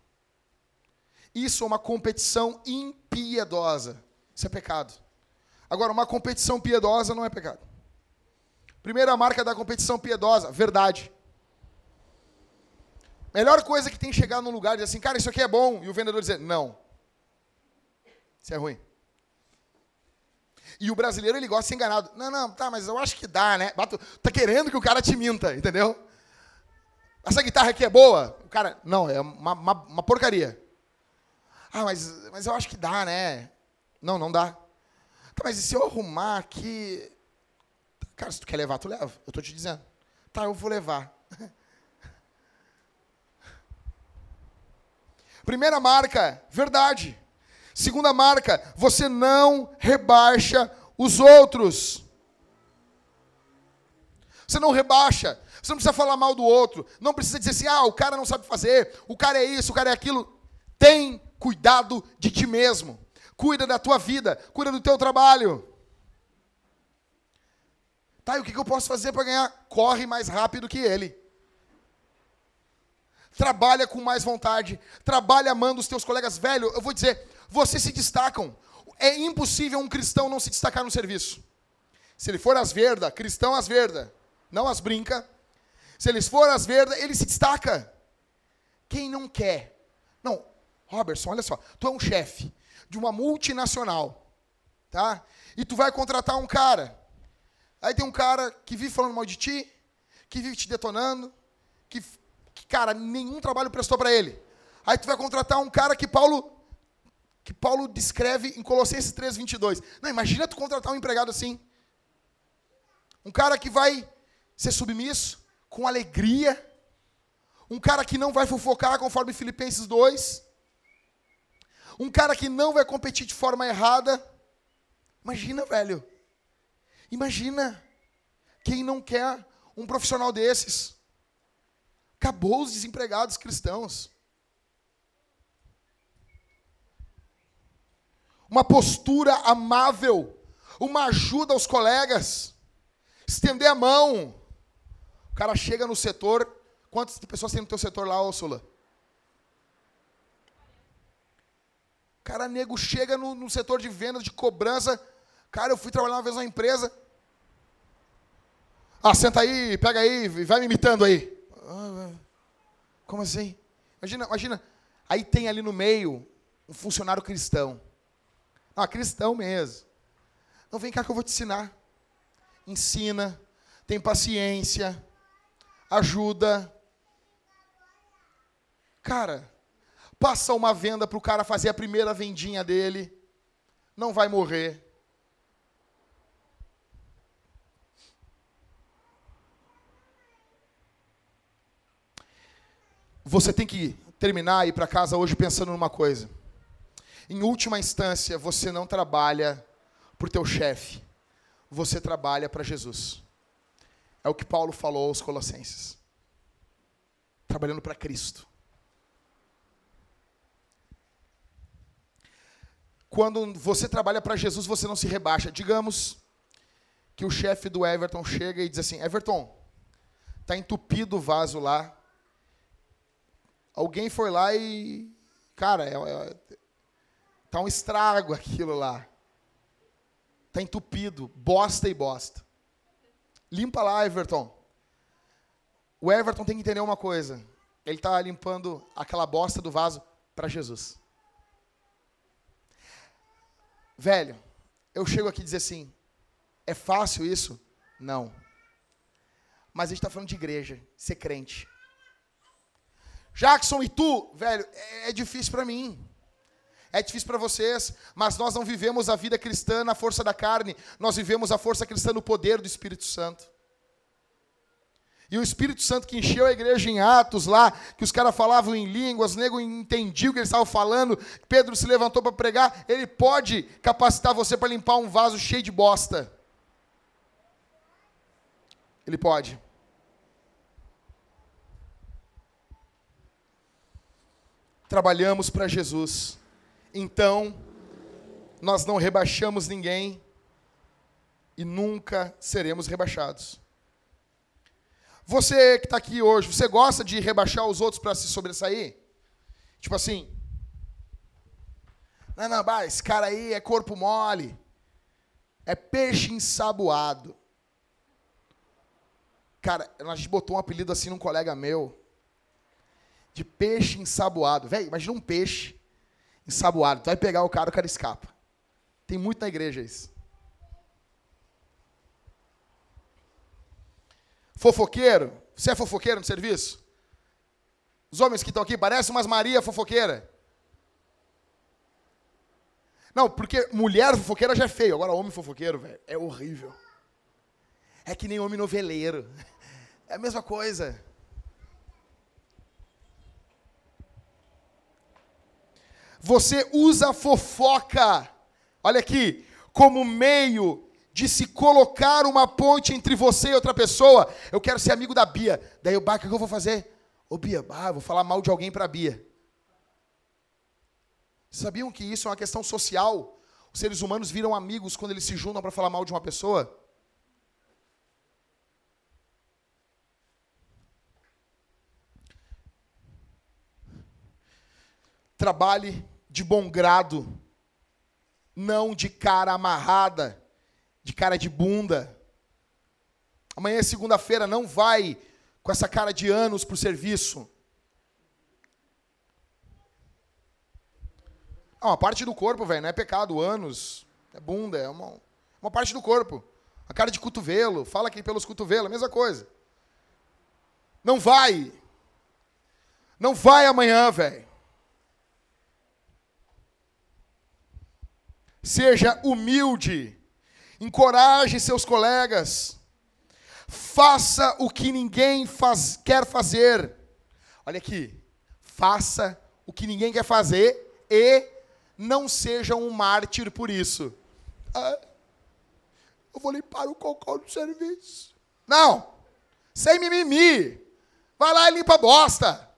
Isso é uma competição impiedosa. Isso é pecado. Agora, uma competição piedosa não é pecado. Primeira marca da competição piedosa, verdade. Melhor coisa que tem chegar num lugar e dizer assim, cara, isso aqui é bom, e o vendedor dizer, não. Isso é ruim. E o brasileiro, ele gosta de ser enganado. Não, não, tá, mas eu acho que dá, né? Bato, tá querendo que o cara te minta, entendeu? Essa guitarra aqui é boa? O cara, não, é uma, uma, uma porcaria. Ah, mas, mas eu acho que dá, né? Não, não dá. Tá, mas e se eu arrumar aqui... Cara, se tu quer levar, tu leva. Eu tô te dizendo. Tá, eu vou levar. [laughs] Primeira marca, verdade. Segunda marca, você não rebaixa os outros. Você não rebaixa. Você não precisa falar mal do outro. Não precisa dizer assim, ah, o cara não sabe fazer, o cara é isso, o cara é aquilo. Tem cuidado de ti mesmo. Cuida da tua vida, cuida do teu trabalho. Tá, e o que eu posso fazer para ganhar? Corre mais rápido que ele. Trabalha com mais vontade. Trabalha amando os teus colegas. Velho, eu vou dizer, vocês se destacam. É impossível um cristão não se destacar no serviço. Se ele for às verda, cristão às verda, não as brinca. Se eles for às verda, ele se destaca. Quem não quer? Não, Robertson, olha só, tu é um chefe de uma multinacional, tá? E tu vai contratar um cara. Aí tem um cara que vive falando mal de ti, que vive te detonando, que, que cara, nenhum trabalho prestou para ele. Aí tu vai contratar um cara que Paulo que Paulo descreve em Colossenses 3:22. Não, imagina tu contratar um empregado assim. Um cara que vai ser submisso, com alegria. Um cara que não vai fofocar, conforme Filipenses 2. Um cara que não vai competir de forma errada. Imagina, velho. Imagina. Quem não quer um profissional desses? Acabou os desempregados cristãos. Uma postura amável, uma ajuda aos colegas, estender a mão. O cara chega no setor, quantas pessoas tem no teu setor lá, Úrsula? Cara nego chega no, no setor de vendas, de cobrança. Cara, eu fui trabalhar uma vez numa empresa. Ah, senta aí, pega aí, vai me imitando aí. Ah, como assim? Imagina, imagina. Aí tem ali no meio um funcionário cristão. Ah, cristão mesmo. Não, vem cá que eu vou te ensinar. Ensina, tem paciência, ajuda. Cara, passa uma venda para o cara fazer a primeira vendinha dele. Não vai morrer. Você tem que terminar e ir para casa hoje pensando numa coisa. Em última instância, você não trabalha para o teu chefe, você trabalha para Jesus. É o que Paulo falou aos Colossenses. Trabalhando para Cristo. Quando você trabalha para Jesus, você não se rebaixa. Digamos que o chefe do Everton chega e diz assim: Everton, está entupido o vaso lá. Alguém foi lá e. Cara, é, é, Tá um estrago aquilo lá. Tá entupido, bosta e bosta. Limpa lá, Everton. O Everton tem que entender uma coisa. Ele está limpando aquela bosta do vaso para Jesus. Velho, eu chego aqui e dizer assim: é fácil isso? Não. Mas a gente está falando de igreja, ser crente. Jackson e tu, velho, é, é difícil para mim. É difícil para vocês, mas nós não vivemos a vida cristã na força da carne, nós vivemos a força cristã no poder do Espírito Santo. E o Espírito Santo que encheu a igreja em Atos lá, que os caras falavam em línguas, nego entendia o que eles estavam falando, Pedro se levantou para pregar, ele pode capacitar você para limpar um vaso cheio de bosta. Ele pode. Trabalhamos para Jesus então nós não rebaixamos ninguém e nunca seremos rebaixados. Você que está aqui hoje, você gosta de rebaixar os outros para se sobressair? Tipo assim, não, não, bah, esse cara aí é corpo mole, é peixe ensaboado. Cara, a gente botou um apelido assim num colega meu, de peixe ensaboado. Velho, imagina um peixe ensaboado. Tu vai pegar o cara, o cara escapa. Tem muito na igreja isso. Fofoqueiro. Você é fofoqueiro no serviço? Os homens que estão aqui parecem umas Maria fofoqueira. Não, porque mulher fofoqueira já é feio. Agora, homem fofoqueiro, velho, é horrível. É que nem homem noveleiro. [laughs] É a mesma coisa. Você usa a fofoca, olha aqui, como meio de se colocar uma ponte entre você e outra pessoa. Eu quero ser amigo da Bia. Daí o o que eu vou fazer? Ô Bia, ah, vou falar mal de alguém para a Bia. Sabiam que isso é uma questão social? Os seres humanos viram amigos quando eles se juntam para falar mal de uma pessoa? Trabalhe de bom grado, não de cara amarrada, de cara de bunda. Amanhã é segunda-feira, não vai com essa cara de anos para o serviço. É uma parte do corpo, velho, não é pecado, anos, é bunda, é uma, uma parte do corpo. A cara de cotovelo, fala aqui pelos cotovelos, a mesma coisa. Não vai. Não vai amanhã, velho. Seja humilde. Encoraje seus colegas. Faça o que ninguém faz, quer fazer. Olha aqui. Faça o que ninguém quer fazer e não seja um mártir por isso. Ah, eu vou limpar o cocô do serviço. Não. Sem mimimi. Vai lá e limpa a bosta.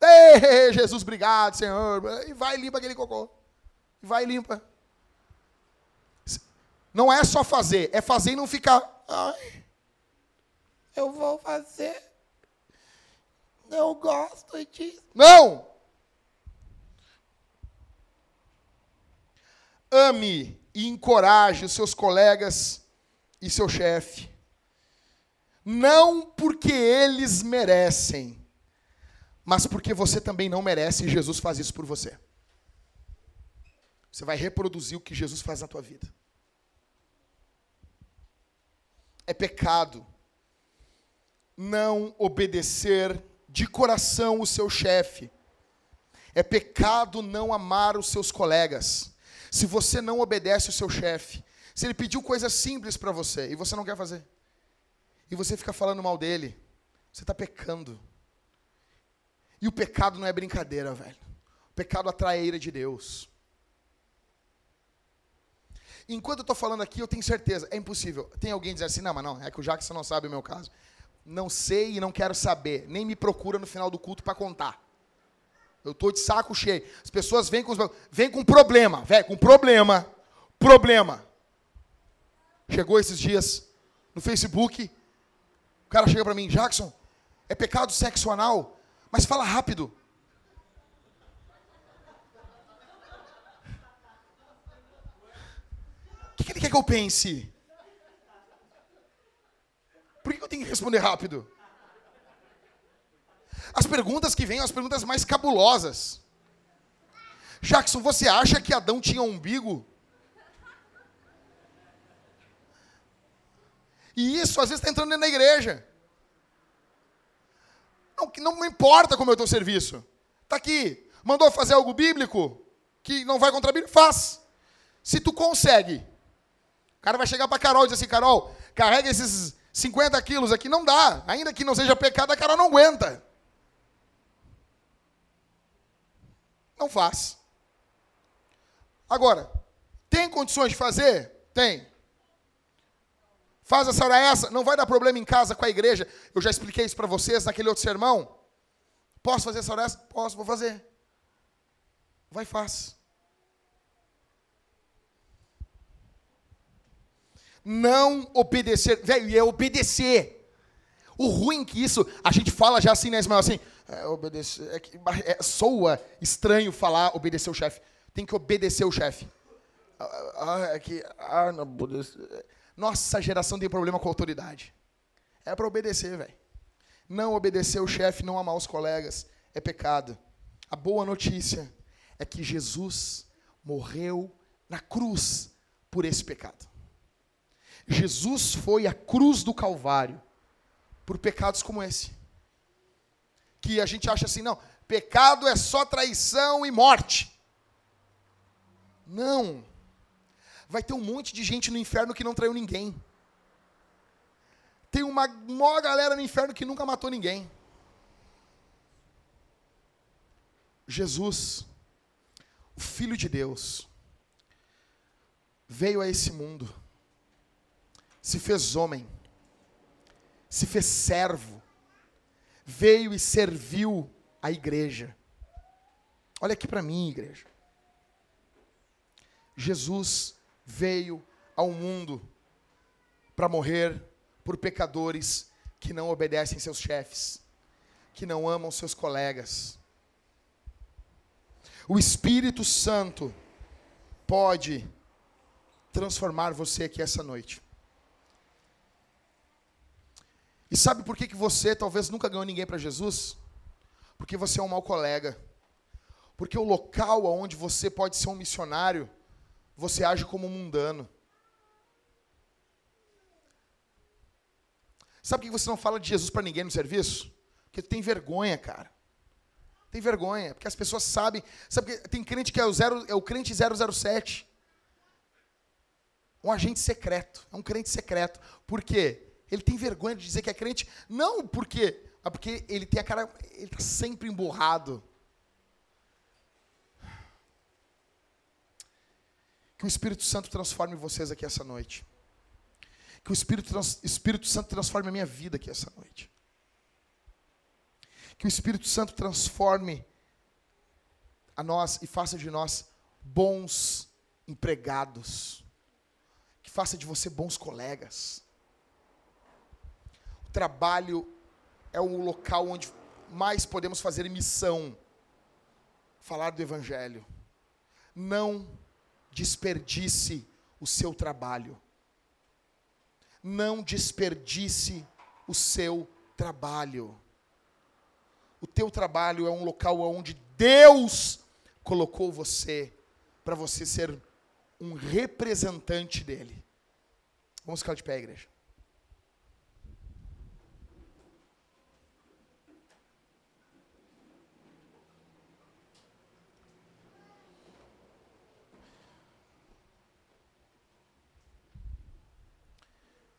Ei, Jesus, obrigado, Senhor. E vai e limpa aquele cocô. E vai e limpa. Não é só fazer, é fazer e não ficar. Ai, eu vou fazer. Eu gosto disso. Não! Ame e encoraje os seus colegas e seu chefe. Não porque eles merecem, mas porque você também não merece e Jesus faz isso por você. Você vai reproduzir o que Jesus faz na tua vida é pecado não obedecer de coração o seu chefe. É pecado não amar os seus colegas. Se você não obedece o seu chefe, se ele pediu coisas simples para você e você não quer fazer, e você fica falando mal dele, você está pecando. E o pecado não é brincadeira, velho. O pecado atrai a ira de Deus. Enquanto eu estou falando aqui, eu tenho certeza, é impossível. Tem alguém dizer assim, não, mas não, é que o Jackson não sabe o meu caso. Não sei e não quero saber. Nem me procura no final do culto para contar. Eu estou de saco cheio. As pessoas vêm com, vêm com problema, velho, com problema. Problema. Chegou esses dias no Facebook, o cara chega para mim, Jackson, é pecado sexo anal, mas fala rápido. Que ele quer que eu pense? Por que eu tenho que responder rápido? As perguntas que vêm são as perguntas mais cabulosas. Jackson, você acha que Adão tinha um umbigo? E isso às vezes está entrando da igreja. Não, não importa como é o teu serviço. Está aqui. Mandou fazer algo bíblico que não vai contra a Bíblia? Faz. Se tu consegue o cara vai chegar para Carol e dizer assim, Carol, carrega esses 50 quilos aqui, não dá. Ainda que não seja pecado, a Carol não aguenta. Não faz. Agora, tem condições de fazer? Tem. Faz essa hora essa, não vai dar problema em casa com a igreja. Eu já expliquei isso para vocês naquele outro sermão. Posso fazer essa hora essa? Posso, vou fazer. Vai faz. Não obedecer. Velho, é obedecer. O ruim que isso, a gente fala já assim, né, Ismael? Assim, é, obedecer. É, é, soa estranho falar obedecer o chefe. Tem que obedecer o chefe. Ah, ah, é que. Ah, não obedecer. Nossa geração tem problema com autoridade. É para obedecer, velho. Não obedecer o chefe, não amar os colegas, é pecado. A boa notícia é que Jesus morreu na cruz por esse pecado. Jesus foi a cruz do Calvário por pecados como esse. Que a gente acha assim, não, pecado é só traição e morte. Não. Vai ter um monte de gente no inferno que não traiu ninguém. Tem uma maior galera no inferno que nunca matou ninguém. Jesus, o Filho de Deus, veio a esse mundo, se fez homem, se fez servo, veio e serviu a igreja. Olha aqui para mim, igreja. Jesus veio ao mundo para morrer por pecadores que não obedecem seus chefes, que não amam seus colegas. O Espírito Santo pode transformar você aqui essa noite. E sabe por que, que você talvez nunca ganhou ninguém para Jesus? Porque você é um mau colega. Porque o local onde você pode ser um missionário, você age como um mundano. Sabe por que você não fala de Jesus para ninguém no serviço? Porque tem vergonha, cara. Tem vergonha, porque as pessoas sabem. Sabe que tem crente que é o, zero, é o crente 007. Um agente secreto. É um crente secreto. Por quê? Ele tem vergonha de dizer que é crente. Não porque, é porque ele tem a cara. Ele está sempre emburrado. Que o Espírito Santo transforme vocês aqui essa noite. Que o Espírito, Espírito Santo transforme a minha vida aqui essa noite. Que o Espírito Santo transforme a nós e faça de nós bons empregados. Que faça de você bons colegas. Trabalho é o local onde mais podemos fazer missão. Falar do Evangelho. Não desperdice o seu trabalho. Não desperdice o seu trabalho. O teu trabalho é um local onde Deus colocou você para você ser um representante dele. Vamos ficar de pé, igreja.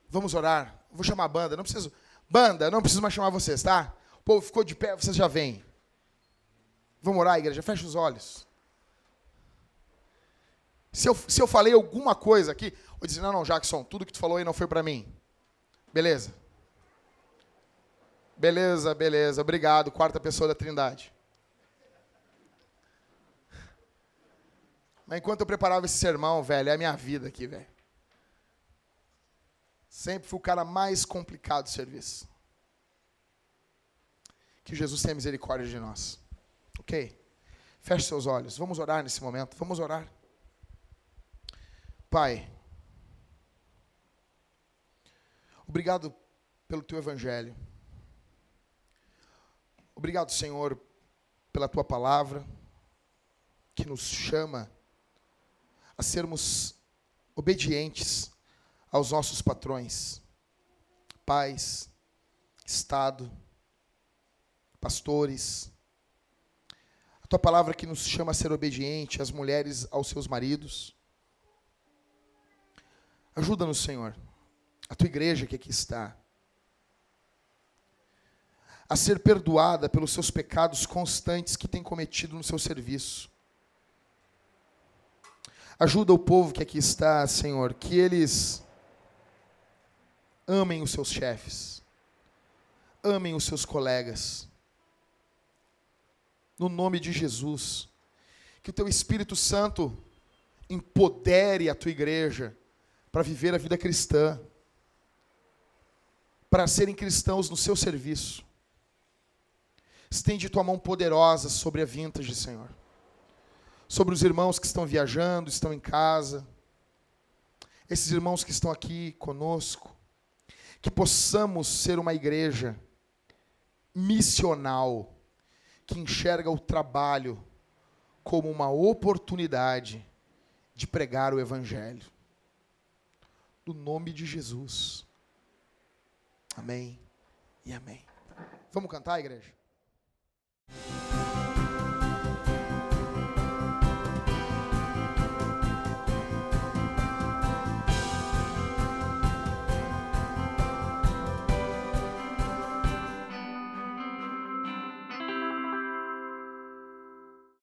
Vamos orar. Vou chamar a banda. Não preciso. Banda, não preciso mais chamar vocês, tá? O povo ficou de pé, vocês já vêm. Vamos orar, igreja. Fecha os olhos. Se eu, se eu falei alguma coisa aqui, vou dizer, não, não, Jackson, tudo que tu falou aí não foi para mim. Beleza? Beleza, beleza. Obrigado, quarta pessoa da Trindade. Mas enquanto eu preparava esse sermão, velho, é a minha vida aqui, velho. Sempre fui o cara mais complicado do serviço. Que Jesus tenha misericórdia de nós. Ok? Feche seus olhos. Vamos orar nesse momento. Vamos orar. Pai, obrigado pelo teu evangelho. Obrigado, Senhor, pela tua palavra que nos chama a sermos obedientes aos nossos patrões, pais, Estado, pastores. A tua palavra que nos chama a ser obediente, as mulheres aos seus maridos. Ajuda-nos, Senhor, a tua igreja que aqui está, a ser perdoada pelos seus pecados constantes que tem cometido no seu serviço. Ajuda o povo que aqui está, Senhor, que eles Amem os seus chefes. Amem os seus colegas. No nome de Jesus. Que o teu Espírito Santo empodere a tua igreja para viver a vida cristã. Para serem cristãos no seu serviço. Estende tua mão poderosa sobre a vintage, Senhor. Sobre os irmãos que estão viajando, estão em casa. Esses irmãos que estão aqui conosco Que possamos ser uma igreja missional, que enxerga o trabalho como uma oportunidade de pregar o Evangelho. No nome de Jesus. Amém e amém. Vamos cantar, igreja?